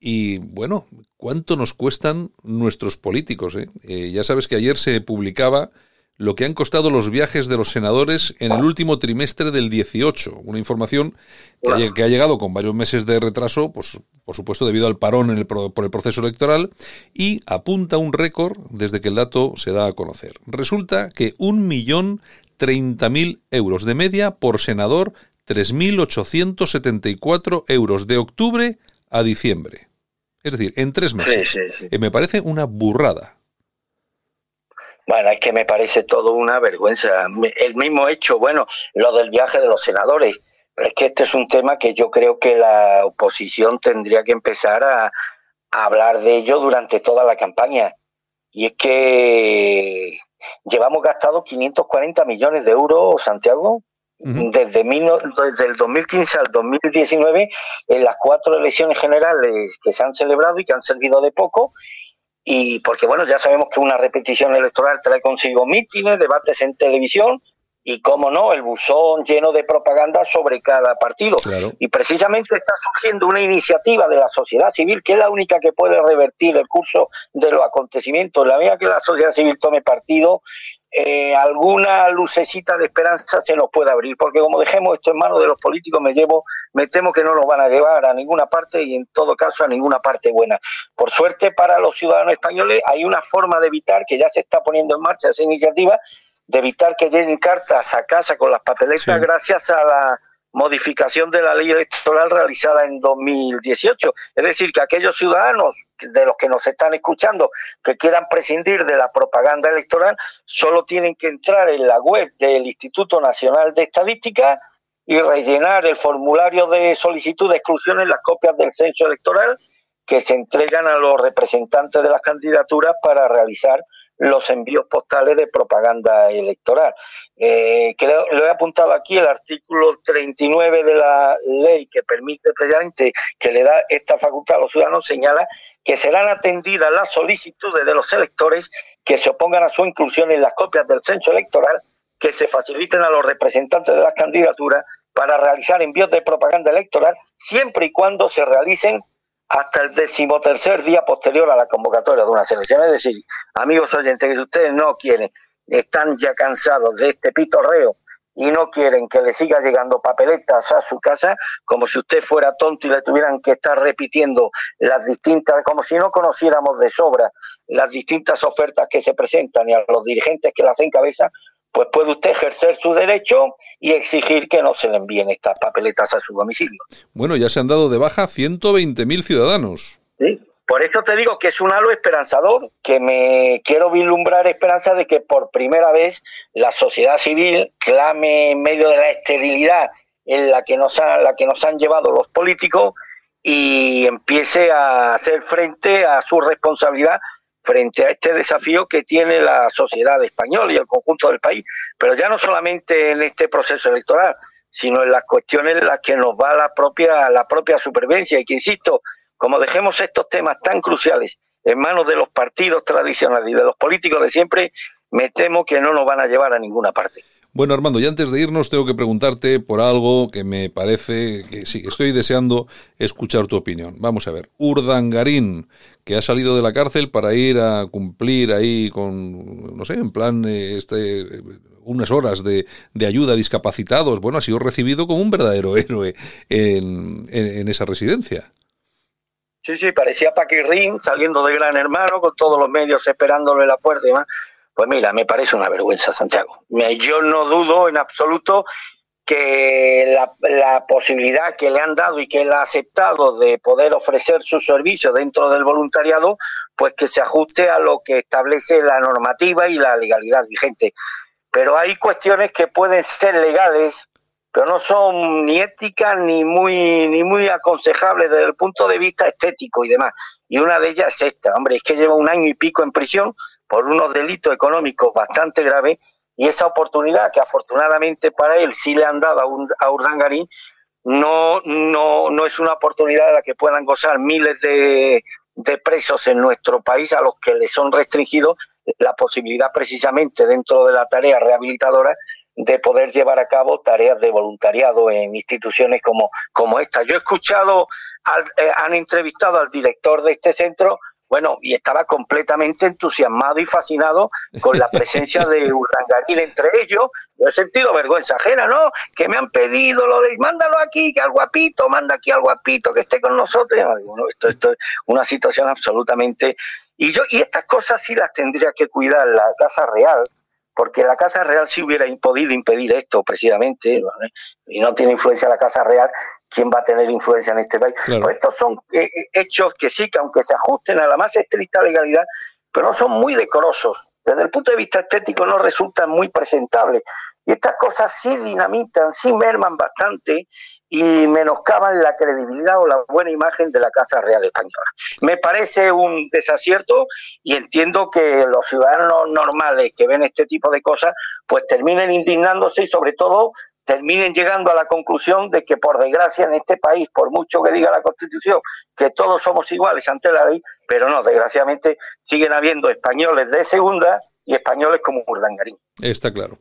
y, bueno, ¿cuánto nos cuestan nuestros políticos? eh? Eh, ya sabes que ayer se publicaba lo que han costado los viajes de los senadores en el último trimestre del 18. Una información que, ha, que ha llegado con varios meses de retraso, pues por supuesto debido al parón en el, por el proceso electoral, y apunta un récord desde que el dato se da a conocer. Resulta que un millón treinta mil euros de media por senador, 3.874 euros de octubre a diciembre. Es decir, en tres meses. Sí, sí, sí. Eh, me parece una burrada. Bueno, es que me parece todo una vergüenza. El mismo hecho, bueno, lo del viaje de los senadores. Pero es que este es un tema que yo creo que la oposición tendría que empezar a, a hablar de ello durante toda la campaña. Y es que llevamos gastado 540 millones de euros, Santiago, Ujú. desde, mil no- desde el 2015 al 2019, en las cuatro elecciones generales que se han celebrado y que han servido de poco, y porque bueno, ya sabemos que una repetición electoral trae consigo mítines, debates en televisión y, como no, el buzón lleno de propaganda sobre cada partido. Claro. Y precisamente está surgiendo una iniciativa de la sociedad civil que es la única que puede revertir el curso de los acontecimientos. La medida que la sociedad civil tome partido, eh, alguna lucecita de esperanza se nos puede abrir, porque como dejemos esto en manos de los políticos, me llevo, me temo que no nos van a llevar a ninguna parte y en todo caso a ninguna parte buena. Por suerte para los ciudadanos españoles hay una forma de evitar que ya se está poniendo en marcha esa iniciativa de evitar que lleguen cartas a casa con las papeletas Sí. gracias a la modificación de la ley electoral realizada en 2018. Es decir, que aquellos ciudadanos de los que nos están escuchando que quieran prescindir de la propaganda electoral solo tienen que entrar en la web del Instituto Nacional de Estadística y rellenar el formulario de solicitud de exclusión en las copias del censo electoral que se entregan a los representantes de las candidaturas para realizar los envíos postales de propaganda electoral. Eh, lo he apuntado aquí, el artículo 39 de la ley que permite precisamente que le da esta facultad a los ciudadanos señala que serán atendidas las solicitudes de los electores que se opongan a su inclusión en las copias del censo electoral que se faciliten a los representantes de las candidaturas para realizar envíos de propaganda electoral siempre y cuando se realicen hasta el decimotercer día posterior a la convocatoria de una selección. Es decir, amigos oyentes, que si ustedes no quieren, están ya cansados de este pitorreo y no quieren que le siga llegando papeletas a su casa, como si usted fuera tonto y le tuvieran que estar repitiendo las distintas, como si no conociéramos de sobra las distintas ofertas que se presentan y a los dirigentes que las encabezan, pues puede usted ejercer su derecho y exigir que no se le envíen estas papeletas a su domicilio. Bueno, ya se han dado de baja 120.000 ciudadanos. ¿sí? Por eso te digo que es un halo esperanzador, que me quiero vislumbrar esperanza de que por primera vez la sociedad civil clame en medio de la esterilidad en la que nos, ha- la que nos han llevado los políticos y empiece a hacer frente a su responsabilidad frente a este desafío que tiene la sociedad española y el conjunto del país, pero ya no solamente en este proceso electoral, sino en las cuestiones en las que nos va la propia la propia supervivencia y que insisto, como dejemos estos temas tan cruciales en manos de los partidos tradicionales y de los políticos de siempre, me temo que no nos van a llevar a ninguna parte. Bueno, Armando, y antes de irnos tengo que preguntarte por algo que me parece que sí, estoy deseando escuchar tu opinión. Vamos a ver, Urdangarín, que ha salido de la cárcel para ir a cumplir ahí con, no sé, en plan, eh, este, eh, unas horas de, de ayuda a discapacitados. Bueno, ha sido recibido como un verdadero héroe en, en- en esa residencia. Sí, sí, parecía Paquirrín saliendo de Gran Hermano con todos los medios esperándolo en la puerta y demás. Pues mira, me parece una vergüenza, Santiago. Yo no dudo en absoluto que la, la posibilidad que le han dado y que él ha aceptado de poder ofrecer su servicio dentro del voluntariado, pues que se ajuste a lo que establece la normativa y la legalidad vigente. Pero hay cuestiones que pueden ser legales, pero no son ni éticas ni muy ni muy aconsejables desde el punto de vista estético y demás. Y una de ellas es esta, hombre, es que lleva un año y pico en prisión por unos delitos económicos bastante graves y esa oportunidad que afortunadamente para él sí le han dado a, un, a Urdangarín no, no, no es una oportunidad de la que puedan gozar miles de, de presos en nuestro país a los que les son restringidos la posibilidad precisamente dentro de la tarea rehabilitadora de poder llevar a cabo tareas de voluntariado en instituciones como, como esta. Yo he escuchado, al, eh, han entrevistado al director de este centro, bueno, y estaba completamente entusiasmado y fascinado con la presencia de Urdangarín entre ellos. Yo he sentido vergüenza ajena, ¿no? Que me han pedido lo de, mándalo aquí, que al guapito, manda aquí al guapito, que esté con nosotros. Y yo digo, no, esto, esto es una situación absolutamente... Y yo y estas cosas sí las tendría que cuidar la Casa Real, porque la Casa Real sí hubiera podido impedir esto precisamente, ¿vale? y no tiene influencia la Casa Real, ¿quién va a tener influencia en este país? Claro. Pues estos son eh, hechos que sí, que aunque se ajusten a la más estricta legalidad, pero no son muy decorosos. Desde el punto de vista estético no resultan muy presentables. Y estas cosas sí dinamitan, sí merman bastante y menoscaban la credibilidad o la buena imagen de la Casa Real Española. Me parece un desacierto y entiendo que los ciudadanos normales que ven este tipo de cosas pues terminen indignándose y sobre todo terminen llegando a la conclusión de que por desgracia en este país, por mucho que diga la Constitución que todos somos iguales ante la ley, pero no, desgraciadamente siguen habiendo españoles de segunda y españoles como Urdangarín. Está claro.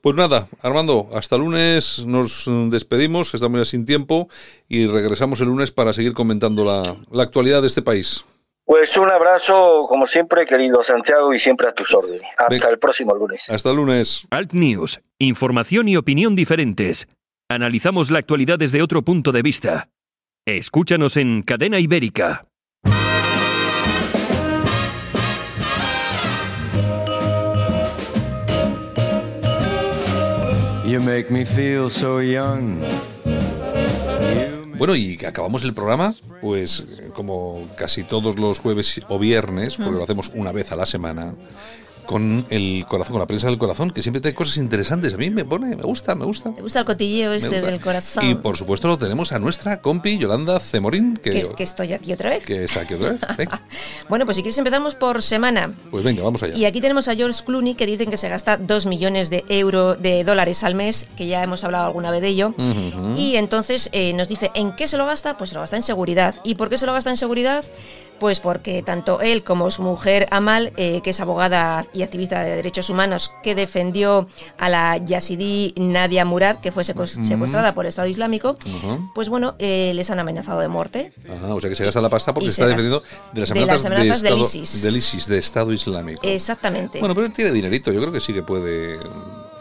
Pues nada, Armando, hasta lunes nos despedimos, estamos ya sin tiempo y regresamos el lunes para seguir comentando la, la actualidad de este país. Pues un abrazo, como siempre, querido Santiago, y siempre a tus órdenes. Hasta Venga. el próximo lunes. Hasta el lunes. Alt News, información y opinión diferentes. Analizamos la actualidad desde otro punto de vista. Escúchanos en Cadena Ibérica. You make me feel so young. Bueno, y acabamos el programa, pues como casi todos los jueves o viernes, porque lo hacemos una vez a la semana, con el corazón, con la prensa del corazón, que siempre trae cosas interesantes. A mí me pone, me gusta, me gusta. ¿Te gusta el cotilleo me este del corazón? Y por supuesto lo tenemos a nuestra compi Yolanda Cemorín, que, que, que estoy aquí otra vez. que está aquí otra vez. Venga, Bueno, pues si quieres empezamos por semana. pues venga, vamos allá. Y aquí tenemos a George Clooney que dicen que se gasta 2 millones de euros de dólares al mes, que ya hemos hablado alguna vez de ello. Y entonces eh, nos dice, ¿en qué se lo gasta? Pues se lo gasta en seguridad. ¿Y por qué se lo gasta en seguridad? Pues porque tanto él como su mujer Amal, eh, que es abogada y activista de derechos humanos, que defendió a la yazidí Nadia Murad, que fue secu- secuestrada por el Estado Islámico, pues bueno, eh, les han amenazado de muerte. Ajá, o sea que se gasta la pasta porque se se está defendiendo de las de amenazas, las amenazas de del ISIS. del ISIS, de Estado Islámico. Exactamente. Bueno, pero él tiene dinerito, yo creo que sí que puede,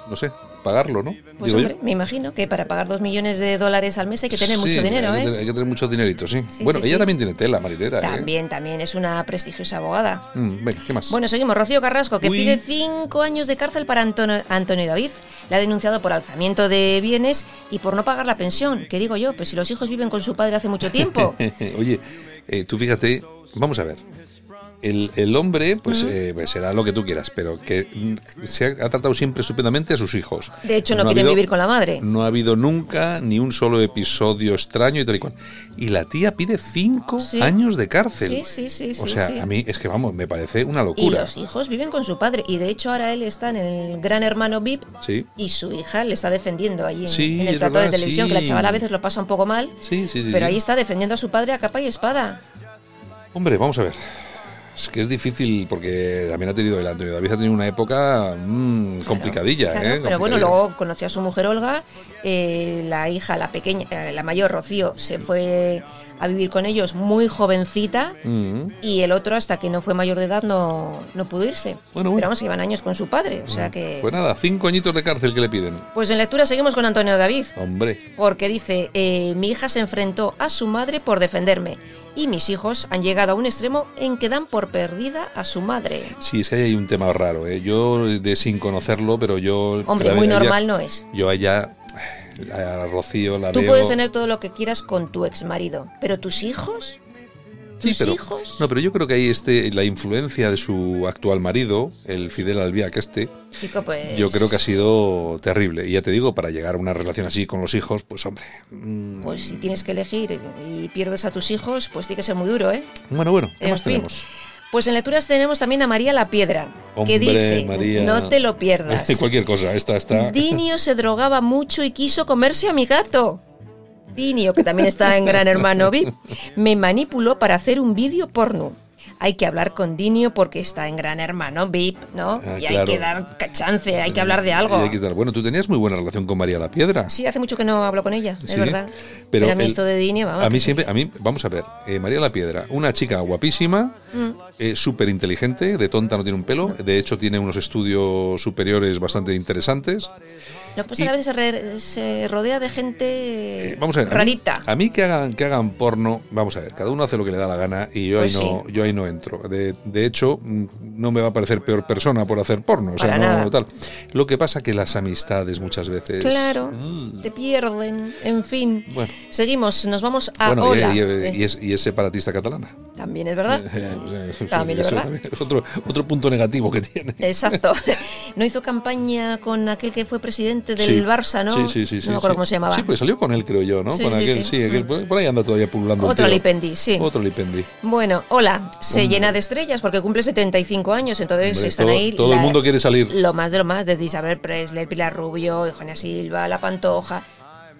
no sé, pagarlo, ¿no? pues Digo yo. hombre, me imagino que para pagar dos millones de dólares al mes hay que tener Sí, mucho dinero, hay que, ¿eh? tener, hay que tener mucho dinerito, sí. Sí, bueno, sí, ella sí. también tiene tela, marinera. ¿eh? También, también es una prestigiosa abogada. Mm, venga, ¿qué más? Bueno, seguimos. Rocío Carrasco, que Uy. pide cinco años de cárcel para Antonio, Antonio David. Le ha denunciado por alzamiento de bienes y por no pagar la pensión. ¿Qué digo yo? Pues si los hijos viven con su padre hace mucho tiempo. Oye, eh, tú fíjate, vamos a ver. El, el hombre, pues, eh, pues será lo que tú quieras, pero que mm, se ha, ha tratado siempre estupendamente a sus hijos. De hecho, no, ha quieren habido- vivir con la madre. No ha habido nunca ni un solo episodio extraño y tal y cual. Y la tía pide cinco Sí. años de cárcel. Sí, sí, sí, O sea, sí. a mí es que vamos, me parece una Y locura. los hijos viven con su padre. Y de hecho ahora él está en el Gran Hermano VIP Sí. y su hija le está defendiendo allí en, el plato de televisión, que la chavala a veces lo pasa un poco mal. Sí, sí, sí. pero ahí está defendiendo a su padre a capa y espada. Hombre, vamos a ver. Es que es difícil porque también ha tenido el Antonio David ha tenido una época mm, complicadilla, Claro, ¿eh? Pero bueno, luego conoció a su mujer Olga, eh, la hija, la pequeña, eh, la mayor Rocío, se fue a vivir con ellos muy jovencita Mm. y el otro hasta que no fue mayor de edad no, no pudo irse. Bueno, bueno. Pero vamos, que llevan años con su padre, o sea que... Pues nada, cinco añitos de cárcel que le piden. Pues en lectura seguimos con Antonio David, Hombre. porque dice, eh, mi hija se enfrentó a su madre por defenderme y mis hijos han llegado a un extremo en que dan por perdida a su madre. Sí, es que hay un tema raro, ¿eh? Yo, de sin conocerlo, pero yo... Hombre, muy ella- normal no es. Yo a ella, a Rocío la Tú veo... puedes tener todo lo que quieras con tu ex marido, pero tus hijos, Sí, pero, hijos, No, pero yo creo que ahí este, la influencia de su actual marido, el Fidel Albiac este, chico, pues yo creo que ha sido terrible. Y ya te digo, para llegar a una relación así con los hijos, pues hombre... mm, Pues si tienes que elegir y pierdes a tus hijos, pues tiene que ser muy duro, ¿eh? Bueno, bueno, ¿qué En más fin. tenemos? Pues en lecturas tenemos también a María la Piedra, Hombre, que dice, María. no te lo pierdas. Cualquier cosa, esta está... Dinio se drogaba mucho y quiso comerse a mi gato. Dinio, que también está en Gran Hermano VIP, me manipuló para hacer un vídeo porno. Hay que hablar con Dinio porque está en Gran Hermano VIP, ¿no? Ah, y hay que dar chance, hay que hablar de algo. hay que Bueno, tú tenías muy buena relación con María la Piedra. Sí, hace mucho que no hablo con ella, es verdad. Pero, a mí el- esto de Dinio, vamos. A mí siempre, a mí, vamos a ver, eh, María la Piedra, una chica guapísima, Mm. súper inteligente, de tonta no tiene un pelo, de hecho tiene unos estudios superiores bastante interesantes. Lo que pasa es que a veces se, re- se rodea de gente Eh, vamos a ver, a mí- rarita. A mí, que hagan que hagan porno, vamos a ver, cada uno hace lo que le da la gana y yo Pues ahí no, yo ahí no entro. De, de hecho, mm, no me va a parecer peor persona por hacer porno, o sea, Para no nada. tal. Lo que pasa que las amistades muchas veces Claro, Mm. te pierden, en fin. Bueno. Seguimos, nos vamos a Bueno, y- Hola. y, Eh, y es, y es separatista catalana. También es verdad. También es verdad. es otro, otro punto negativo que tiene. Exacto. ¿No hizo campaña con aquel que fue presidente del Sí. Barça, no? Sí, sí, sí. sí, No me acuerdo cómo se llamaba. Sí, pues salió con él, creo yo, ¿no? Sí, con sí, aquel, sí. aquel- por, ahí anda todavía pululando. el Otro. Lipendi, sí. Otro Lipendi. Bueno, hola, se Hombre. llena de estrellas porque cumple 75 años, entonces Hombre, están todo- ahí. todo el mundo quiere salir. Lo más de lo más, desde Isabel Presley, Pilar Rubio, Eugenia Silva, La Pantoja.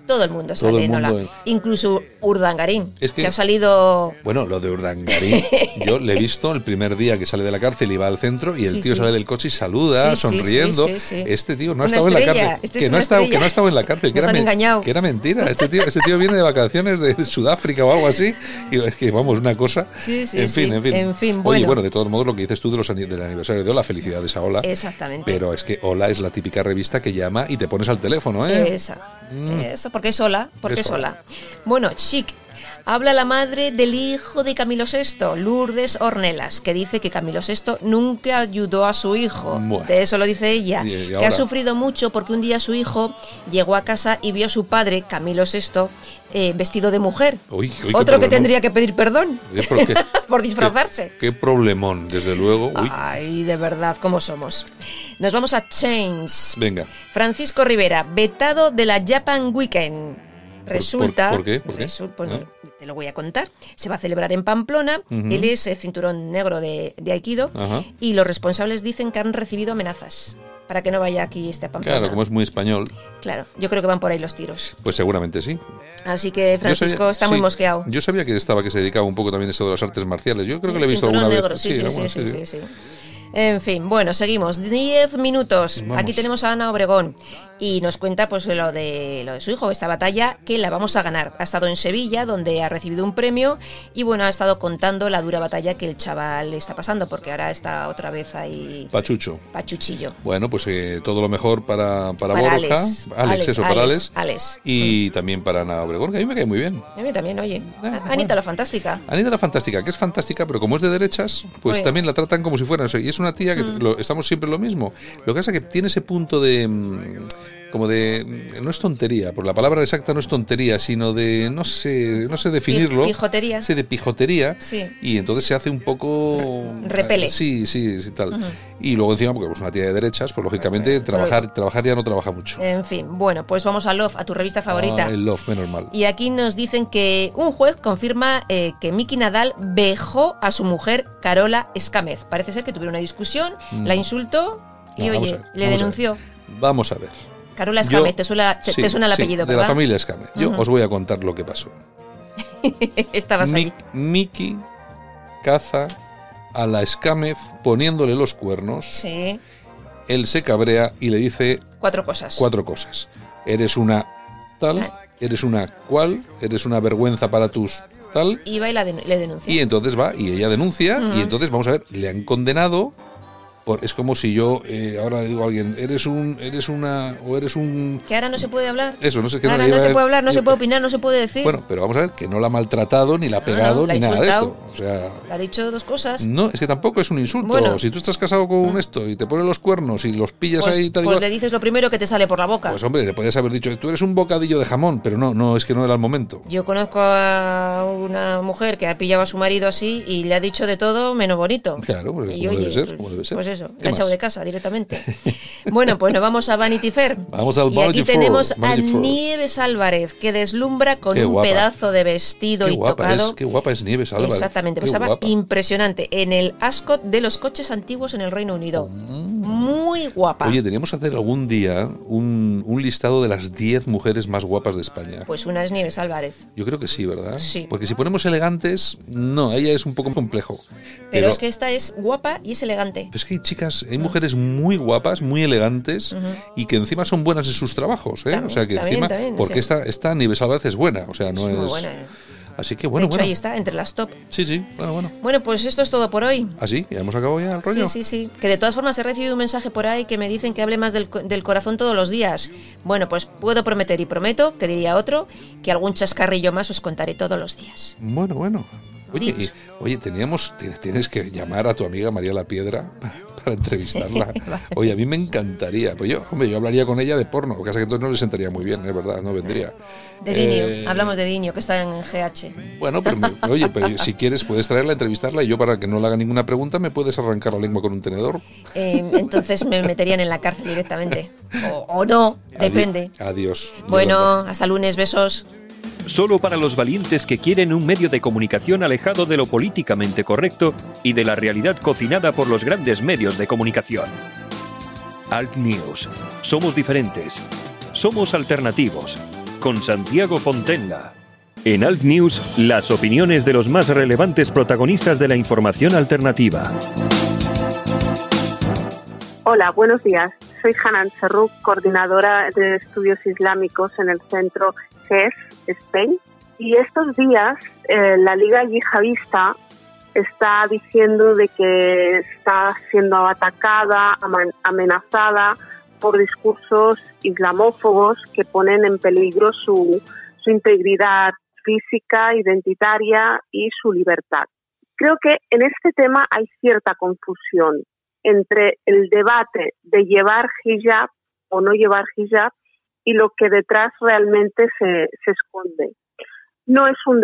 Todo el mundo Todo sale el mundo, Hola. eh. Incluso Urdangarín, Es que... que- ha salido. Bueno, lo de Urdangarín, yo le he visto el primer día que sale de la cárcel y va al centro y el Sí, tío sí. sale del coche y saluda, Sí, sonriendo. sí, sí, sí. Este tío no ha Una estado en la cárcel. este que, es no ha estado, que no ha estado en la cárcel. Que Nos era, han men- engañado. que era mentira. Este tío, este tío viene de vacaciones de Sudáfrica o algo así. Y es que, vamos, una cosa. Sí, sí, en fin, sí. en fin. En fin, Oye, bueno. bueno, de todos modos, lo que dices tú de los del aniversario de Ola, felicidades a Ola. Exactamente. Pero es que Hola es la típica revista que llama y te pones al teléfono, ¿eh? Esa. Eso, porque es sola. Porque Es sola. Bueno, chic. Habla la madre del hijo de Camilo VI, Lourdes Ornelas, que dice que Camilo VI nunca ayudó a su hijo. Bueno. De eso lo dice ella. Y- y que ahora- ha sufrido mucho porque un día su hijo llegó a casa y vio a su padre, Camilo VI, eh, vestido de mujer. Uy, uy, qué Otro que tendría que pedir perdón por disfrazarse. Qué, qué problemón, desde luego. Uy, Ay, de verdad, ¿cómo somos? Nos vamos a Change. venga. Francisco Rivera, vetado de la Japan Weekend. Resulta. por- por qué? ¿Por qué? resu- pues, Ah. Te lo voy a contar. Se va a celebrar en Pamplona. Él es eh, cinturón negro de, de Aikido. Y los responsables dicen que han recibido amenazas. para que no vaya aquí este Pamplona. Claro, como es muy español, Claro, yo creo que van por ahí los tiros. pues seguramente sí. Así que Francisco sabía- está muy mosqueado. Yo sabía que estaba que se dedicaba un poco también a eso de las artes marciales. Yo creo que lo he visto alguna negro, vez. Sí, sí, sí, Bueno, sí, sí, sí. En fin, bueno, seguimos. Diez minutos. Vamos. Aquí tenemos a Ana Obregón y nos cuenta pues lo de lo de su hijo, esta batalla que la vamos a ganar. Ha estado en Sevilla, donde ha recibido un premio y bueno, ha estado contando la dura batalla que el chaval está pasando, porque ahora está otra vez ahí Pachucho. pachuchillo. Bueno, pues eh, todo lo mejor para, para, Para Borja. Alex. Alex, eso, para Alex, Alex. Y también para Ana Obregón, que a mí me cae muy bien. A mí también, oye. Ah, Anita bueno. la fantástica. Anita la Fantástica, que es fantástica, pero como es de derechas, pues también la tratan como si fuera. y es una tía que Mm. lo- estamos siempre lo mismo. Lo que pasa es que tiene ese punto de. Como de. No es tontería, por la palabra exacta no es tontería, sino de. No sé, no sé definirlo. pijotería. Sí, de pijotería. Sí. Y entonces se hace un poco. Repele. Sí, sí, sí, tal. Y luego encima, porque es una tía de derechas, pues lógicamente trabajar, trabajar ya no trabaja mucho. En fin, bueno, pues vamos a Love, a tu revista favorita. Ah, el Love, menos mal. Y aquí nos dicen que un juez confirma eh, que Miki Nadal vejó a su mujer Carola Escámez. Parece ser que tuvieron una discusión, la insultó y Mm. No, vamos oye, le denunció. Vamos a ver. Carola Escámez, te, suena, te Sí, suena el sí, apellido, De la familia Escame. Yo os voy a contar lo que pasó. Estabas Mi- allí. Miki caza a la Escámez poniéndole los cuernos. Sí, Él se cabrea y le dice cuatro cosas. cuatro cosas. Eres una tal, Ah. eres una cual, eres una vergüenza para tus tal. Y va y la den- le denuncia. Y entonces va y ella denuncia y entonces vamos a ver, le han condenado. Por, es como si yo eh, ahora le digo a alguien, eres un, eres una, o eres un... Que ahora no se puede hablar. Eso, no sé qué Ahora no se puede hablar, no se puede opinar, no se puede decir. Bueno, pero vamos a ver que no la ha maltratado, ni la ha pegado, no, la ha ni nada de esto. O sea, ha dicho dos cosas. no, es que tampoco es un insulto. Bueno. si tú estás casado con esto y te ponen los cuernos y los pillas Pues, ahí tal y pues le dices lo primero que te sale por la boca. pues hombre, le podías haber dicho, tú eres un bocadillo de jamón, pero no, no, es que no era el momento. Yo conozco a una mujer que ha pillado a su marido así y le ha dicho de todo menos bonito. Claro, pues, Y como oye, debe ser, pues- como debe ser. Pues eso, ¿Qué le ha echado de casa directamente. bueno, pues nos vamos a Vanity Fair. Vamos al y Vanity aquí Fair, tenemos Vanity a Fair. Nieves Álvarez, que deslumbra con Qué un guapa. pedazo de vestido Qué y guapa tocado. es, qué guapa es Nieves Álvarez. Exactamente, pues estaba impresionante en el Ascot de los coches antiguos en el Reino Unido. Muy guapa. Mm. Oye, teníamos que hacer algún día un, un listado de las 10 mujeres más guapas de España. pues una es Nieves Álvarez. Yo creo que sí, ¿verdad? Sí. Porque si ponemos elegantes, no, ella es un poco complejo. Pero, es que esta es guapa y es elegante. Pero es que hay chicas, hay mujeres muy guapas, muy elegantes y que encima son buenas en sus trabajos, ¿eh? También, o sea que también, encima, también, porque sí. esta, esta Nieves Álvarez es buena, o sea, no Es es. muy buena, ¿eh? Así que bueno, de hecho, bueno. ahí está, entre las top. Sí, sí, bueno, bueno. Bueno, pues esto es todo por hoy. Así, ya hemos acabado ya el rollo. Sí, sí, sí. Que de todas formas he recibido un mensaje por ahí que me dicen que hable más del, del corazón todos los días. Bueno, pues puedo prometer y prometo, que diría otro, que algún chascarrillo más os contaré todos los días. Bueno, bueno. Oye, y- oye, teníamos, ti- tienes que llamar a tu amiga María La Piedra para, para entrevistarla. Oye, a mí me encantaría. Pues yo, hombre, yo hablaría con ella de porno, lo que pasa que entonces no le sentaría muy bien, es verdad, no vendría. De Diño, Eh, hablamos de Diño, que está en GH. Bueno, pero me- oye, pero si quieres puedes traerla, entrevistarla y yo para que no le haga ninguna pregunta me puedes arrancar la lengua con un tenedor. Eh, entonces me meterían en la cárcel directamente. O, o no, depende. Adi- Adiós. Bueno, hasta lunes, besos. Solo para los valientes que quieren un medio de comunicación alejado de lo políticamente correcto y de la realidad cocinada por los grandes medios de comunicación. Alt News. Somos diferentes. Somos alternativos. Con Santiago Fontenla. En Alt News, las opiniones de los más relevantes protagonistas de la información alternativa. Hola, buenos días. Soy Hanan Serruk, coordinadora de estudios islámicos en el centro GES Spain. Y estos días eh, la Liga Yihadista está diciendo de que está siendo atacada, amenazada por discursos islamófobos que ponen en peligro su, su integridad física, identitaria y su libertad. Creo que en este tema hay cierta confusión entre el debate de llevar hijab o no llevar hijab y lo que detrás realmente se, se esconde. No es un